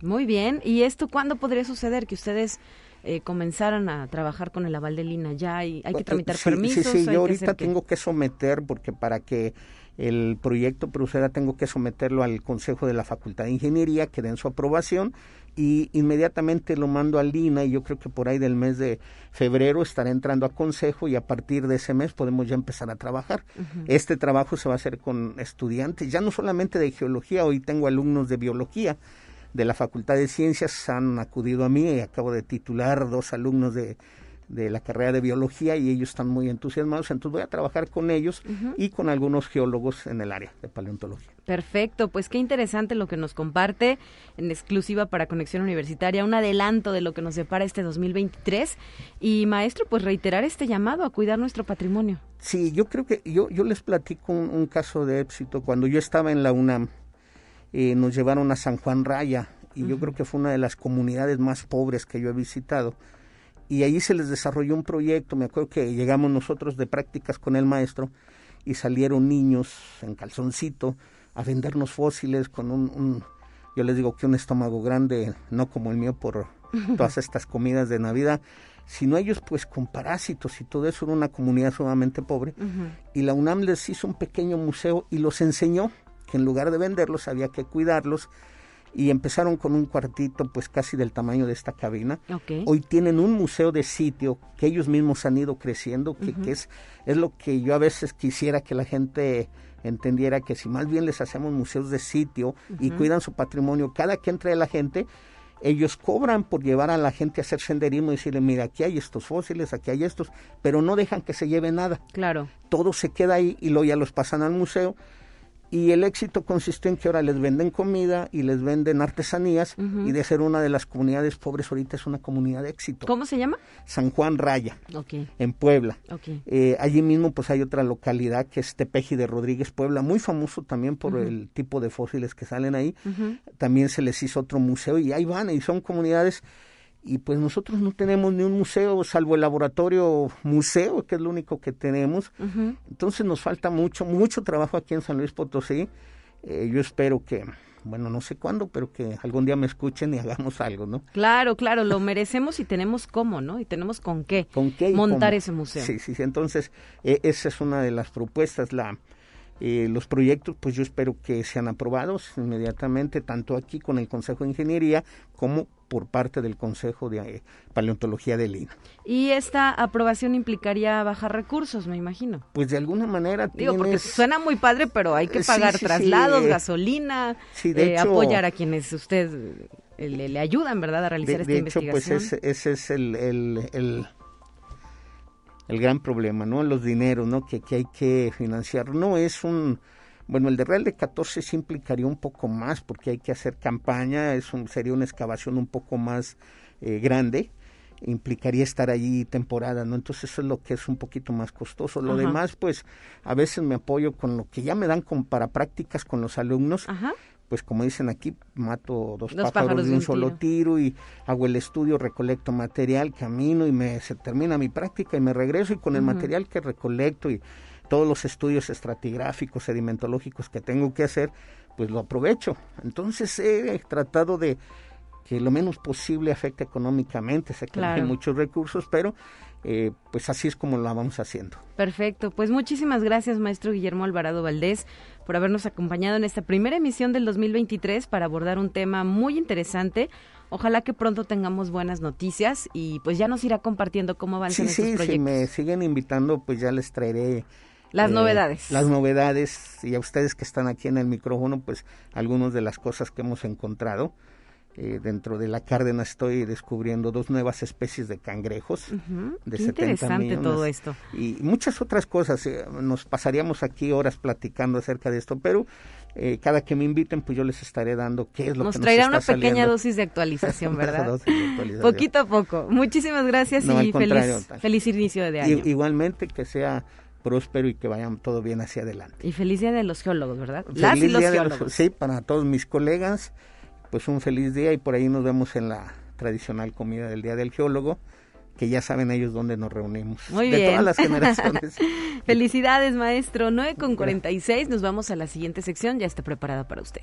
Muy bien, ¿y esto cuándo podría suceder? Que ustedes eh, comenzaran a trabajar con el aval de Lina ya hay, hay que tramitar permisos. Sí, sí, yo ahorita tengo que someter, porque para que el proyecto proceda tengo que someterlo al Consejo de la Facultad de Ingeniería, que den su aprobación y inmediatamente lo mando a Lina y yo creo que por ahí del mes de febrero estará entrando a consejo y a partir de ese mes podemos ya empezar a trabajar. Este trabajo se va a hacer con estudiantes, ya no solamente de geología, hoy tengo alumnos de biología, de la Facultad de Ciencias han acudido a mí. Y acabo de titular dos alumnos de, de la carrera de biología y ellos están muy entusiasmados, entonces voy a trabajar con ellos y con algunos geólogos en el área de paleontología. Perfecto, pues qué interesante lo que nos comparte en exclusiva para Conexión Universitaria, un adelanto de lo que nos depara este 2023 y maestro, pues reiterar este llamado a cuidar nuestro patrimonio. Sí, yo creo que yo, yo les platico un caso de éxito. Cuando yo estaba en la UNAM eh, nos llevaron a San Juan Raya y yo creo que fue una de las comunidades más pobres que yo he visitado. Y ahí se les desarrolló un proyecto, me acuerdo que llegamos nosotros de prácticas con el maestro y salieron niños en calzoncito a vendernos fósiles con un, yo les digo que un estómago grande, no como el mío por todas estas comidas de Navidad, sino ellos pues con parásitos y todo eso, era una comunidad sumamente pobre. Y la UNAM les hizo un pequeño museo y los enseñó que en lugar de venderlos había que cuidarlos y empezaron con un cuartito pues casi del tamaño de esta cabina. Hoy tienen un museo de sitio que ellos mismos han ido creciendo, que, es, es lo que yo a veces quisiera que la gente entendiera que si más bien les hacemos museos de sitio y cuidan su patrimonio, cada que entre la gente, ellos cobran por llevar a la gente a hacer senderismo y decirle, mira, aquí hay estos fósiles, aquí hay estos, pero no dejan que se lleve nada. Claro. Todo se queda ahí y luego ya los pasan al museo y el éxito consistió en que ahora les venden comida y les venden artesanías y de ser una de las comunidades pobres ahorita es una comunidad de éxito. ¿Cómo se llama? San Juan Raya, okay. en Puebla. Okay. Eh, allí mismo pues hay otra localidad que es Tepeji de Rodríguez, Puebla, muy famoso también por el tipo de fósiles que salen ahí. También se les hizo otro museo y ahí van y son comunidades y pues nosotros no tenemos ni un museo salvo el laboratorio museo que es lo único que tenemos. Entonces nos falta mucho mucho trabajo aquí en San Luis Potosí. Eh, yo espero que bueno no sé cuándo pero que algún día me escuchen y hagamos algo no claro claro lo merecemos y tenemos cómo no y tenemos con qué, ¿Con qué montar ese museo. Sí sí entonces e, esa es una de las propuestas la eh, los proyectos, pues yo espero que sean aprobados inmediatamente, tanto aquí con el Consejo de Ingeniería como por parte del Consejo de eh, Paleontología del INA. ¿Y esta aprobación implicaría bajar recursos, me imagino? Pues de alguna manera Digo, porque suena muy padre, pero hay que pagar traslados, gasolina, eh, apoyar a quienes usted le, ayudan, ¿verdad?, a realizar esta de hecho, pues ese, es el, el el gran problema, ¿no? Los dineros, ¿no? Que, que hay que financiar. No es un... Bueno, el de Real de 14 sí implicaría un poco más porque hay que hacer campaña, es un, sería una excavación un poco más eh, grande, implicaría estar allí temporada, ¿no? Entonces eso es lo que es un poquito más costoso. Lo demás, pues a veces me apoyo con lo que ya me dan con, para prácticas con los alumnos. Ajá pues como dicen aquí, mato dos, pájaros, de un, solo tiro. y hago el estudio, recolecto material, camino y me se termina mi práctica y me regreso y con el material que recolecto y todos los estudios estratigráficos, sedimentológicos que tengo que hacer, pues lo aprovecho. Entonces he tratado de que lo menos posible afecte económicamente, sé que hay muchos recursos, pero eh, pues así es como lo vamos haciendo. Perfecto, pues muchísimas gracias maestro Guillermo Alvarado Valdés por habernos acompañado en esta primera emisión del 2023 para abordar un tema muy interesante. Ojalá que pronto tengamos buenas noticias y pues ya nos irá compartiendo cómo van sí, estos sí, proyectos. Si me siguen invitando, pues ya les traeré las eh, novedades. Las novedades y a ustedes que están aquí en el micrófono, pues algunas de las cosas que hemos encontrado. Eh, dentro de la cárdena estoy descubriendo dos nuevas especies de cangrejos de Qué interesante todo esto. Y muchas otras cosas. Eh, nos pasaríamos aquí horas platicando acerca de esto, pero eh, cada que me inviten, pues yo les estaré dando qué es lo nos que nos traerá una pequeña dosis de actualización, ¿verdad? Poquito a poco. Muchísimas gracias y feliz, feliz inicio de año. igualmente que sea próspero y que vayan todo bien hacia adelante. Y feliz día de los geólogos, ¿verdad? Las y los geólogos. sí, para todos mis colegas pues un feliz día y por ahí nos vemos en la tradicional comida del Día del Geólogo, que ya saben ellos dónde nos reunimos. Muy de bien. todas las generaciones. Felicidades, maestro. 9 con 46, nos vamos a la siguiente sección, ya está preparada para usted.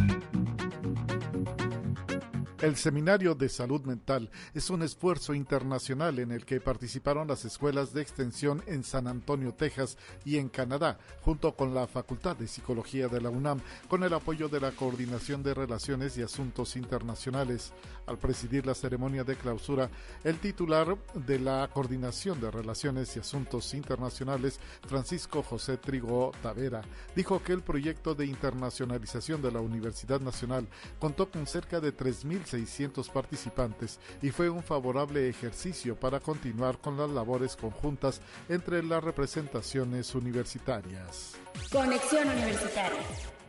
El Seminario de Salud Mental es un esfuerzo internacional en el que participaron las escuelas de extensión en San Antonio, Texas y en Canadá, junto con la Facultad de Psicología de la UNAM, con el apoyo de la Coordinación de Relaciones y Asuntos Internacionales. Al presidir la ceremonia de clausura, el titular de la Coordinación de Relaciones y Asuntos Internacionales, Francisco José Trigo Tavera, dijo que el proyecto de internacionalización de la Universidad Nacional contó con cerca de 3.000 600 participantes y fue un favorable ejercicio para continuar con las labores conjuntas entre las representaciones universitarias. Conexión Universitaria.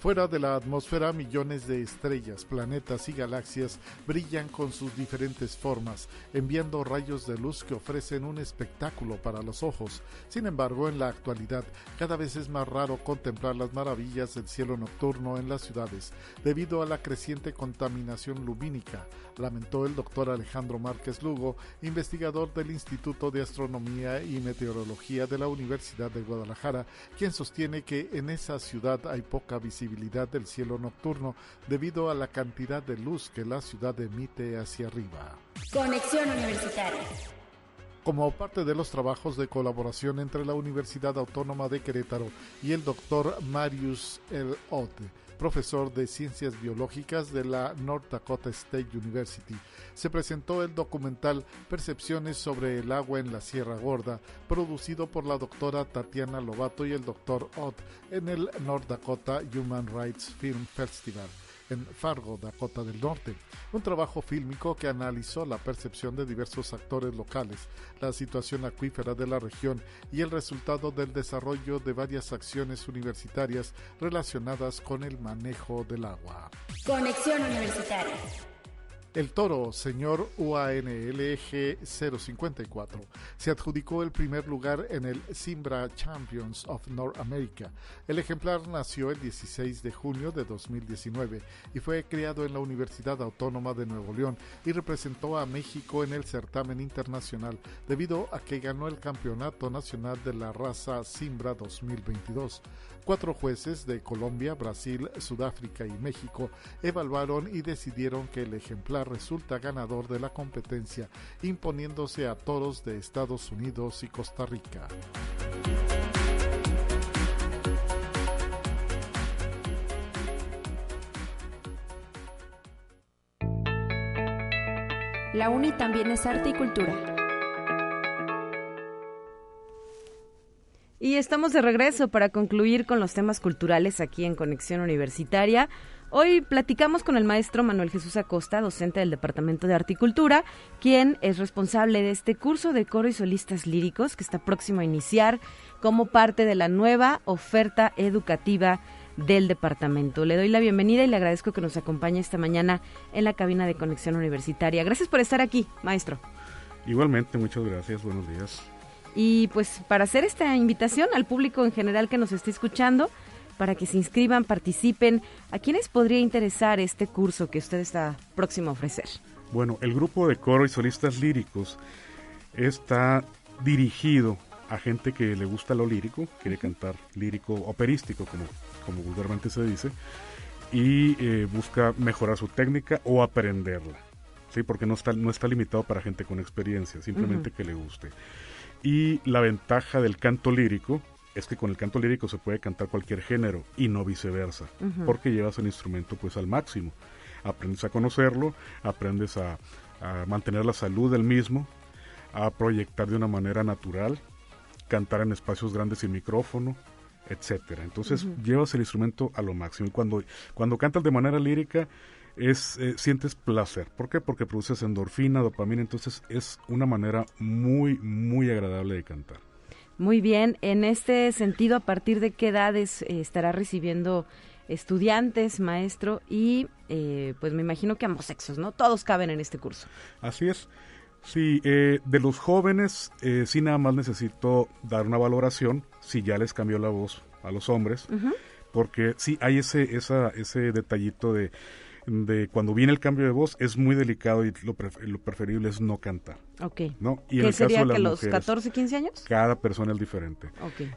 Fuera de la atmósfera, millones de estrellas, planetas y galaxias brillan con sus diferentes formas, enviando rayos de luz que ofrecen un espectáculo para los ojos. Sin embargo, en la actualidad, cada vez es más raro contemplar las maravillas del cielo nocturno en las ciudades, debido a la creciente contaminación lumínica, lamentó el doctor Alejandro Márquez Lugo, investigador del Instituto de Astronomía y Meteorología de la Universidad de Guadalajara, quien sostiene que en esa ciudad hay poca visibilidad del cielo nocturno debido a la cantidad de luz que la ciudad emite hacia arriba. Conexión Universitaria como parte de los trabajos de colaboración entre la Universidad Autónoma de Querétaro y el doctor Marius L. Ott, profesor de Ciencias Biológicas de la North Dakota State University, se presentó el documental Percepciones sobre el agua en la Sierra Gorda, producido por la doctora Tatiana Lobato y el doctor Ott en el North Dakota Human Rights Film Festival en Fargo, Dakota del Norte, un trabajo fílmico que analizó la percepción de diversos actores locales, la situación acuífera de la región y el resultado del desarrollo de varias acciones universitarias relacionadas con el manejo del agua. Conexión Universitaria. El toro, señor UANLG 054, se adjudicó el primer lugar en el Simbra Champions of North America. El ejemplar nació el 16 de junio de 2019 y fue criado en la Universidad Autónoma de Nuevo León y representó a México en el certamen internacional debido a que ganó el Campeonato Nacional de la Raza Simbra 2022. Cuatro jueces de Colombia, Brasil, Sudáfrica y México evaluaron y decidieron que el ejemplar resulta ganador de la competencia, imponiéndose a toros de Estados Unidos y Costa Rica. La UNI también es arte y cultura. Y estamos de regreso para concluir con los temas culturales aquí en Conexión Universitaria. Hoy platicamos con el maestro Manuel Jesús Acosta, docente del Departamento de Articultura, quien es responsable de este curso de coro y solistas líricos que está próximo a iniciar como parte de la nueva oferta educativa del departamento. Le doy la bienvenida y le agradezco que nos acompañe esta mañana en la cabina de Conexión Universitaria. Gracias por estar aquí, maestro. Igualmente, muchas gracias. Buenos días. Y pues para hacer esta invitación al público en general que nos esté escuchando, para que se inscriban, participen, ¿a quiénes podría interesar este curso que usted está próximo a ofrecer? Bueno, el grupo de coro y solistas líricos está dirigido a gente que le gusta lo lírico, quiere cantar lírico operístico, como, como vulgarmente se dice, y eh, busca mejorar su técnica o aprenderla. Sí, porque no está, no está limitado para gente con experiencia, simplemente que le guste. Y la ventaja del canto lírico es que con el canto lírico se puede cantar cualquier género y no viceversa, porque llevas el instrumento pues al máximo. Aprendes a conocerlo, aprendes a, mantener la salud del mismo, a proyectar de una manera natural, cantar en espacios grandes sin micrófono, etcétera. Entonces llevas el instrumento a lo máximo. Y cuando, cuando cantas de manera lírica, es eh, sientes placer. ¿Por qué? Porque produces endorfina, dopamina, entonces es una manera muy, muy agradable de cantar. Muy bien, en este sentido, ¿a partir de qué edades eh, estará recibiendo estudiantes, maestro? Y eh, pues me imagino que ambos sexos, ¿no? Todos caben en este curso. Así es. Sí, de los jóvenes sí nada más necesito dar una valoración si ya les cambió la voz a los hombres, porque sí hay ese, esa, ese detallito de de cuando viene el cambio de voz es muy delicado y lo, lo preferible es no cantar. Ok. ¿no? Y ¿Qué sería que los 14, 15 años? Cada persona es diferente.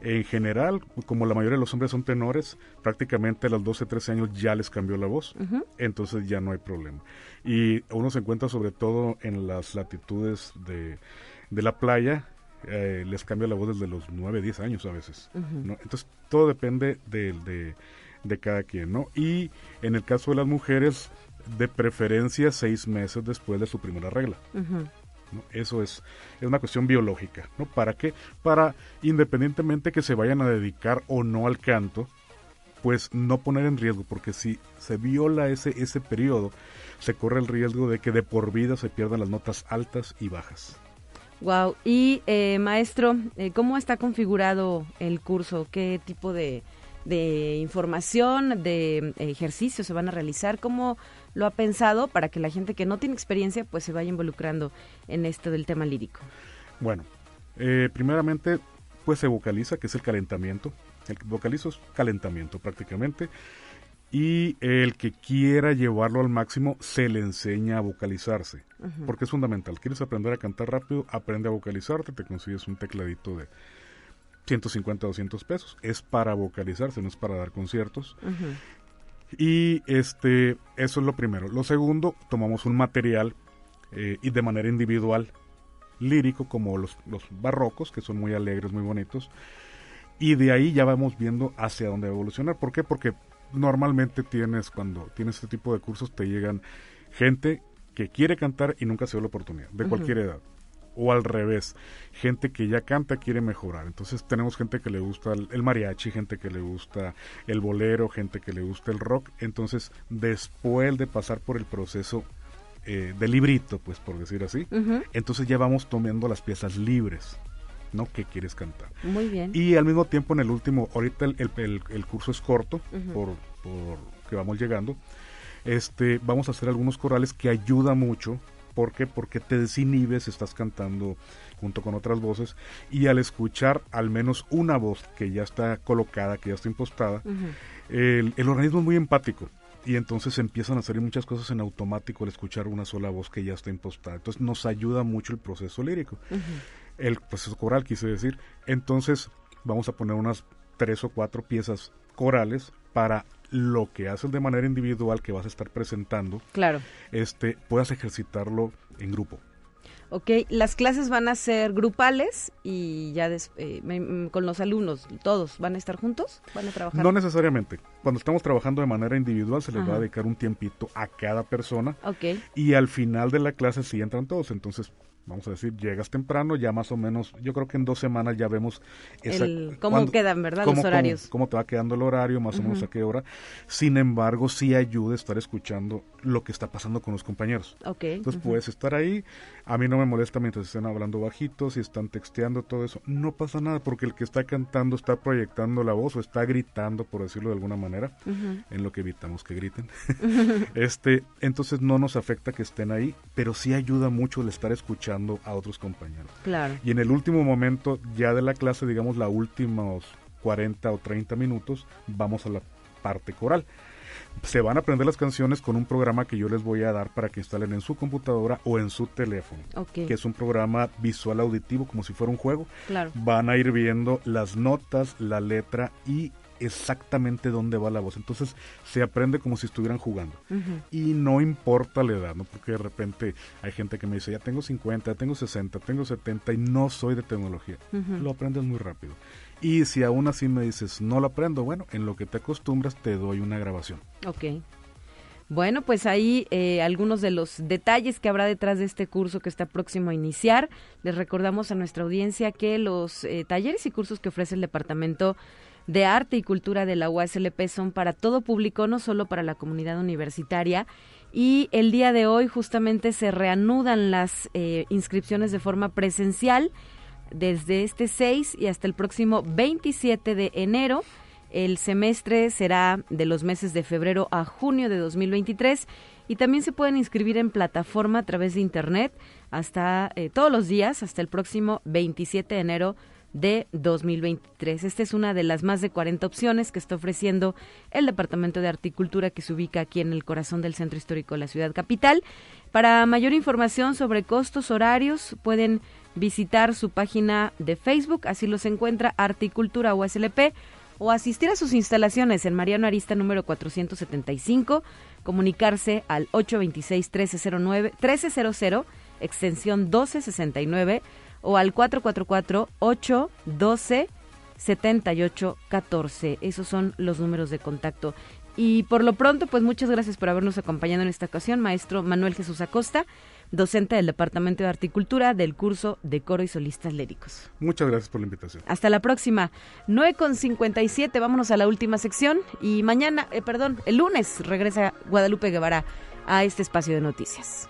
En general, como la mayoría de los hombres son tenores, prácticamente a los 12, 13 años ya les cambió la voz, entonces ya no hay problema. Y uno se encuentra sobre todo en las latitudes de, de la playa, eh, les cambia la voz desde los 9, 10 años a veces. ¿no? Entonces, todo depende de, de de cada quien, ¿no? Y en el caso de las mujeres, de preferencia seis meses después de su primera regla. ¿no? Eso es, es una cuestión biológica, ¿no? ¿Para qué? Para, independientemente que se vayan a dedicar o no al canto, pues no poner en riesgo, porque si se viola ese, ese periodo, se corre el riesgo de que de por vida se pierdan las notas altas y bajas. Wow. Y eh, maestro, eh, ¿cómo está configurado el curso? ¿Qué tipo de, de información, de ejercicios se van a realizar? ¿Cómo lo ha pensado para que la gente que no tiene experiencia pues se vaya involucrando en esto del tema lírico? Bueno, eh, primeramente pues se vocaliza, que es el calentamiento. El vocalizo es calentamiento prácticamente. Y el que quiera llevarlo al máximo se le enseña a vocalizarse, porque es fundamental. ¿Quieres aprender a cantar rápido? Aprende a vocalizarte, te consigues un tecladito de 150, 200 pesos. Es para vocalizarse, no es para dar conciertos. Y este, eso es lo primero. Lo segundo, tomamos un material eh, y de manera individual lírico como los, los barrocos, que son muy alegres, muy bonitos. Y de ahí ya vamos viendo hacia dónde evolucionar. ¿Por qué? Porque normalmente tienes, cuando tienes este tipo de cursos, te llegan gente que quiere cantar y nunca se dio la oportunidad, de cualquier edad. O al revés, gente que ya canta quiere mejorar. Entonces tenemos gente que le gusta el, mariachi, gente que le gusta el bolero, gente que le gusta el rock. Entonces, después de pasar por el proceso eh, de librito, pues por decir así, entonces ya vamos tomando las piezas libres. ¿no? que quieres cantar. Muy bien. Y al mismo tiempo en el último, ahorita el, el, curso es corto, por, por que vamos llegando, este, vamos a hacer algunos corales que ayuda mucho. ¿Por qué? Porque te desinhibes, estás cantando junto con otras voces y al escuchar al menos una voz que ya está colocada, que ya está impostada, el, el, organismo es muy empático y entonces empiezan a salir muchas cosas en automático al escuchar una sola voz que ya está impostada. Entonces nos ayuda mucho el proceso lírico el proceso coral, quise decir. Entonces vamos a poner unas tres o cuatro piezas corales para lo que haces de manera individual que vas a estar presentando. Claro. Este, puedas ejercitarlo en grupo. Ok, las clases van a ser grupales y ya eh, con los alumnos, todos van a estar juntos, van a trabajar. No necesariamente. Cuando estamos trabajando de manera individual se les va a dedicar un tiempito a cada persona. Ok. Y al final de la clase sí entran todos. Entonces vamos a decir, llegas temprano, ya más o menos, yo creo que en dos semanas ya vemos cómo quedan, ¿verdad? los horarios. Cómo, te va quedando el horario, más o menos a qué hora. Sin embargo, sí ayuda estar escuchando lo que está pasando con los compañeros. Okay. Entonces puedes estar ahí, a mí no me molesta mientras estén hablando bajitos, si están texteando, todo eso. No pasa nada porque el que está cantando está proyectando la voz o está gritando, por decirlo de alguna manera, en lo que evitamos que griten. este, entonces no nos afecta que estén ahí, pero sí ayuda mucho el estar escuchando a otros compañeros. Claro. Y en el último momento ya de la clase, digamos la últimos 40 o 30 minutos, vamos a la parte coral. Se van a aprender las canciones con un programa que yo les voy a dar para que instalen en su computadora o en su teléfono, que es un programa visual auditivo como si fuera un juego. Claro. Van a ir viendo las notas, la letra y exactamente dónde va la voz. Entonces se aprende como si estuvieran jugando. Y no importa la edad, ¿no? Porque de repente hay gente que me dice, ya tengo 50, tengo 60, tengo 70 y no soy de tecnología. Lo aprendes muy rápido. Y si aún así me dices, no lo aprendo, bueno, en lo que te acostumbras te doy una grabación. Ok. Bueno, pues ahí eh, algunos de los detalles que habrá detrás de este curso que está próximo a iniciar. Les recordamos a nuestra audiencia que los eh, talleres y cursos que ofrece el Departamento de Arte y Cultura de la UASLP son para todo público, no solo para la comunidad universitaria. Y el día de hoy justamente se reanudan las eh, inscripciones de forma presencial desde este 6 y hasta el próximo 27 de enero. El semestre será de los meses de febrero a junio de 2023 y también se pueden inscribir en plataforma a través de internet hasta eh, todos los días hasta el próximo 27 de enero de 2023. Esta es una de las más de 40 opciones que está ofreciendo el Departamento de Articultura que se ubica aquí en el corazón del centro histórico de la ciudad capital. Para mayor información sobre costos horarios pueden visitar su página de Facebook, así los encuentra Articultura USLP o asistir a sus instalaciones en Mariano Arista número 475, comunicarse al 826 1300 extensión 1269 o al 444-812-7814. Esos son los números de contacto. Y por lo pronto, pues muchas gracias por habernos acompañado en esta ocasión, maestro Manuel Jesús Acosta, docente del Departamento de Articultura del curso de Coro y Solistas Líricos. Muchas gracias por la invitación. Hasta la próxima. 9 con 57, vámonos a la última sección y mañana, eh, perdón, el lunes regresa Guadalupe Guevara a este espacio de noticias.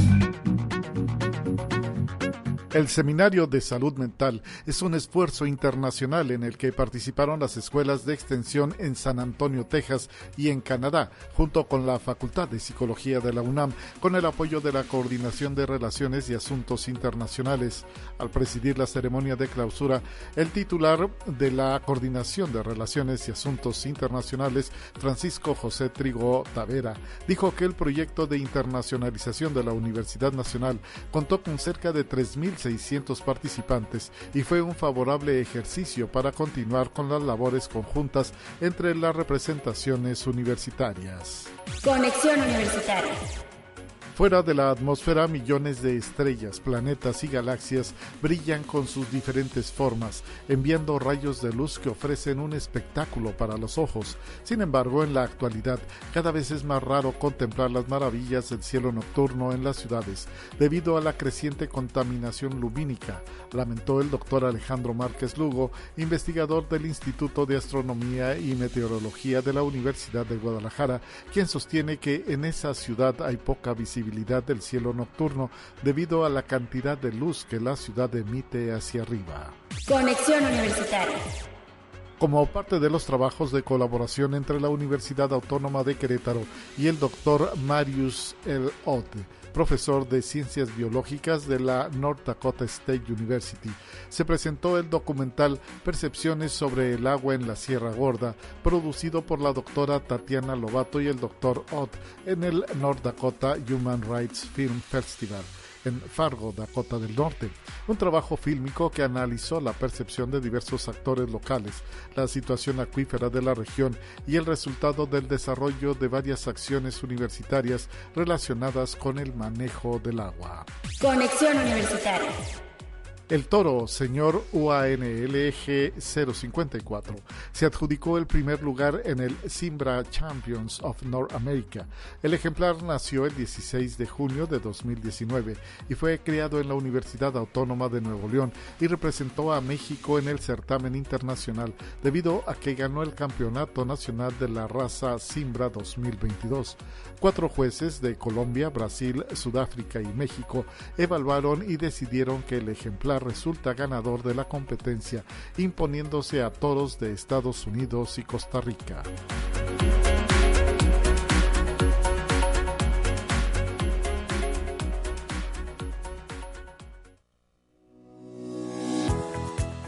El Seminario de Salud Mental es un esfuerzo internacional en el que participaron las escuelas de extensión en San Antonio, Texas y en Canadá, junto con la Facultad de Psicología de la UNAM, con el apoyo de la Coordinación de Relaciones y Asuntos Internacionales. Al presidir la ceremonia de clausura, el titular de la Coordinación de Relaciones y Asuntos Internacionales, Francisco José Trigo Tavera, dijo que el proyecto de internacionalización de la Universidad Nacional contó con cerca de 3.000 600 participantes y fue un favorable ejercicio para continuar con las labores conjuntas entre las representaciones universitarias. Conexión Universitaria. Fuera de la atmósfera, millones de estrellas, planetas y galaxias brillan con sus diferentes formas, enviando rayos de luz que ofrecen un espectáculo para los ojos. Sin embargo, en la actualidad, cada vez es más raro contemplar las maravillas del cielo nocturno en las ciudades, debido a la creciente contaminación lumínica, lamentó el doctor Alejandro Márquez Lugo, investigador del Instituto de Astronomía y Meteorología de la Universidad de Guadalajara, quien sostiene que en esa ciudad hay poca visibilidad del cielo nocturno debido a la cantidad de luz que la ciudad emite hacia arriba. Conexión Universitaria. Como parte de los trabajos de colaboración entre la Universidad Autónoma de Querétaro y el doctor Marius L. profesor de Ciencias Biológicas de la North Dakota State University, se presentó el documental Percepciones sobre el agua en la Sierra Gorda, producido por la doctora Tatiana Lobato y el doctor Ott en el North Dakota Human Rights Film Festival en Fargo, Dakota del Norte, un trabajo fílmico que analizó la percepción de diversos actores locales, la situación acuífera de la región y el resultado del desarrollo de varias acciones universitarias relacionadas con el manejo del agua. Conexión Universitaria. El toro, señor UANLG 054, se adjudicó el primer lugar en el Simbra Champions of North America. El ejemplar nació el 16 de junio de 2019 y fue criado en la Universidad Autónoma de Nuevo León y representó a México en el certamen internacional debido a que ganó el Campeonato Nacional de la Raza Simbra 2022. Cuatro jueces de Colombia, Brasil, Sudáfrica y México evaluaron y decidieron que el ejemplar resulta ganador de la competencia, imponiéndose a toros de Estados Unidos y Costa Rica.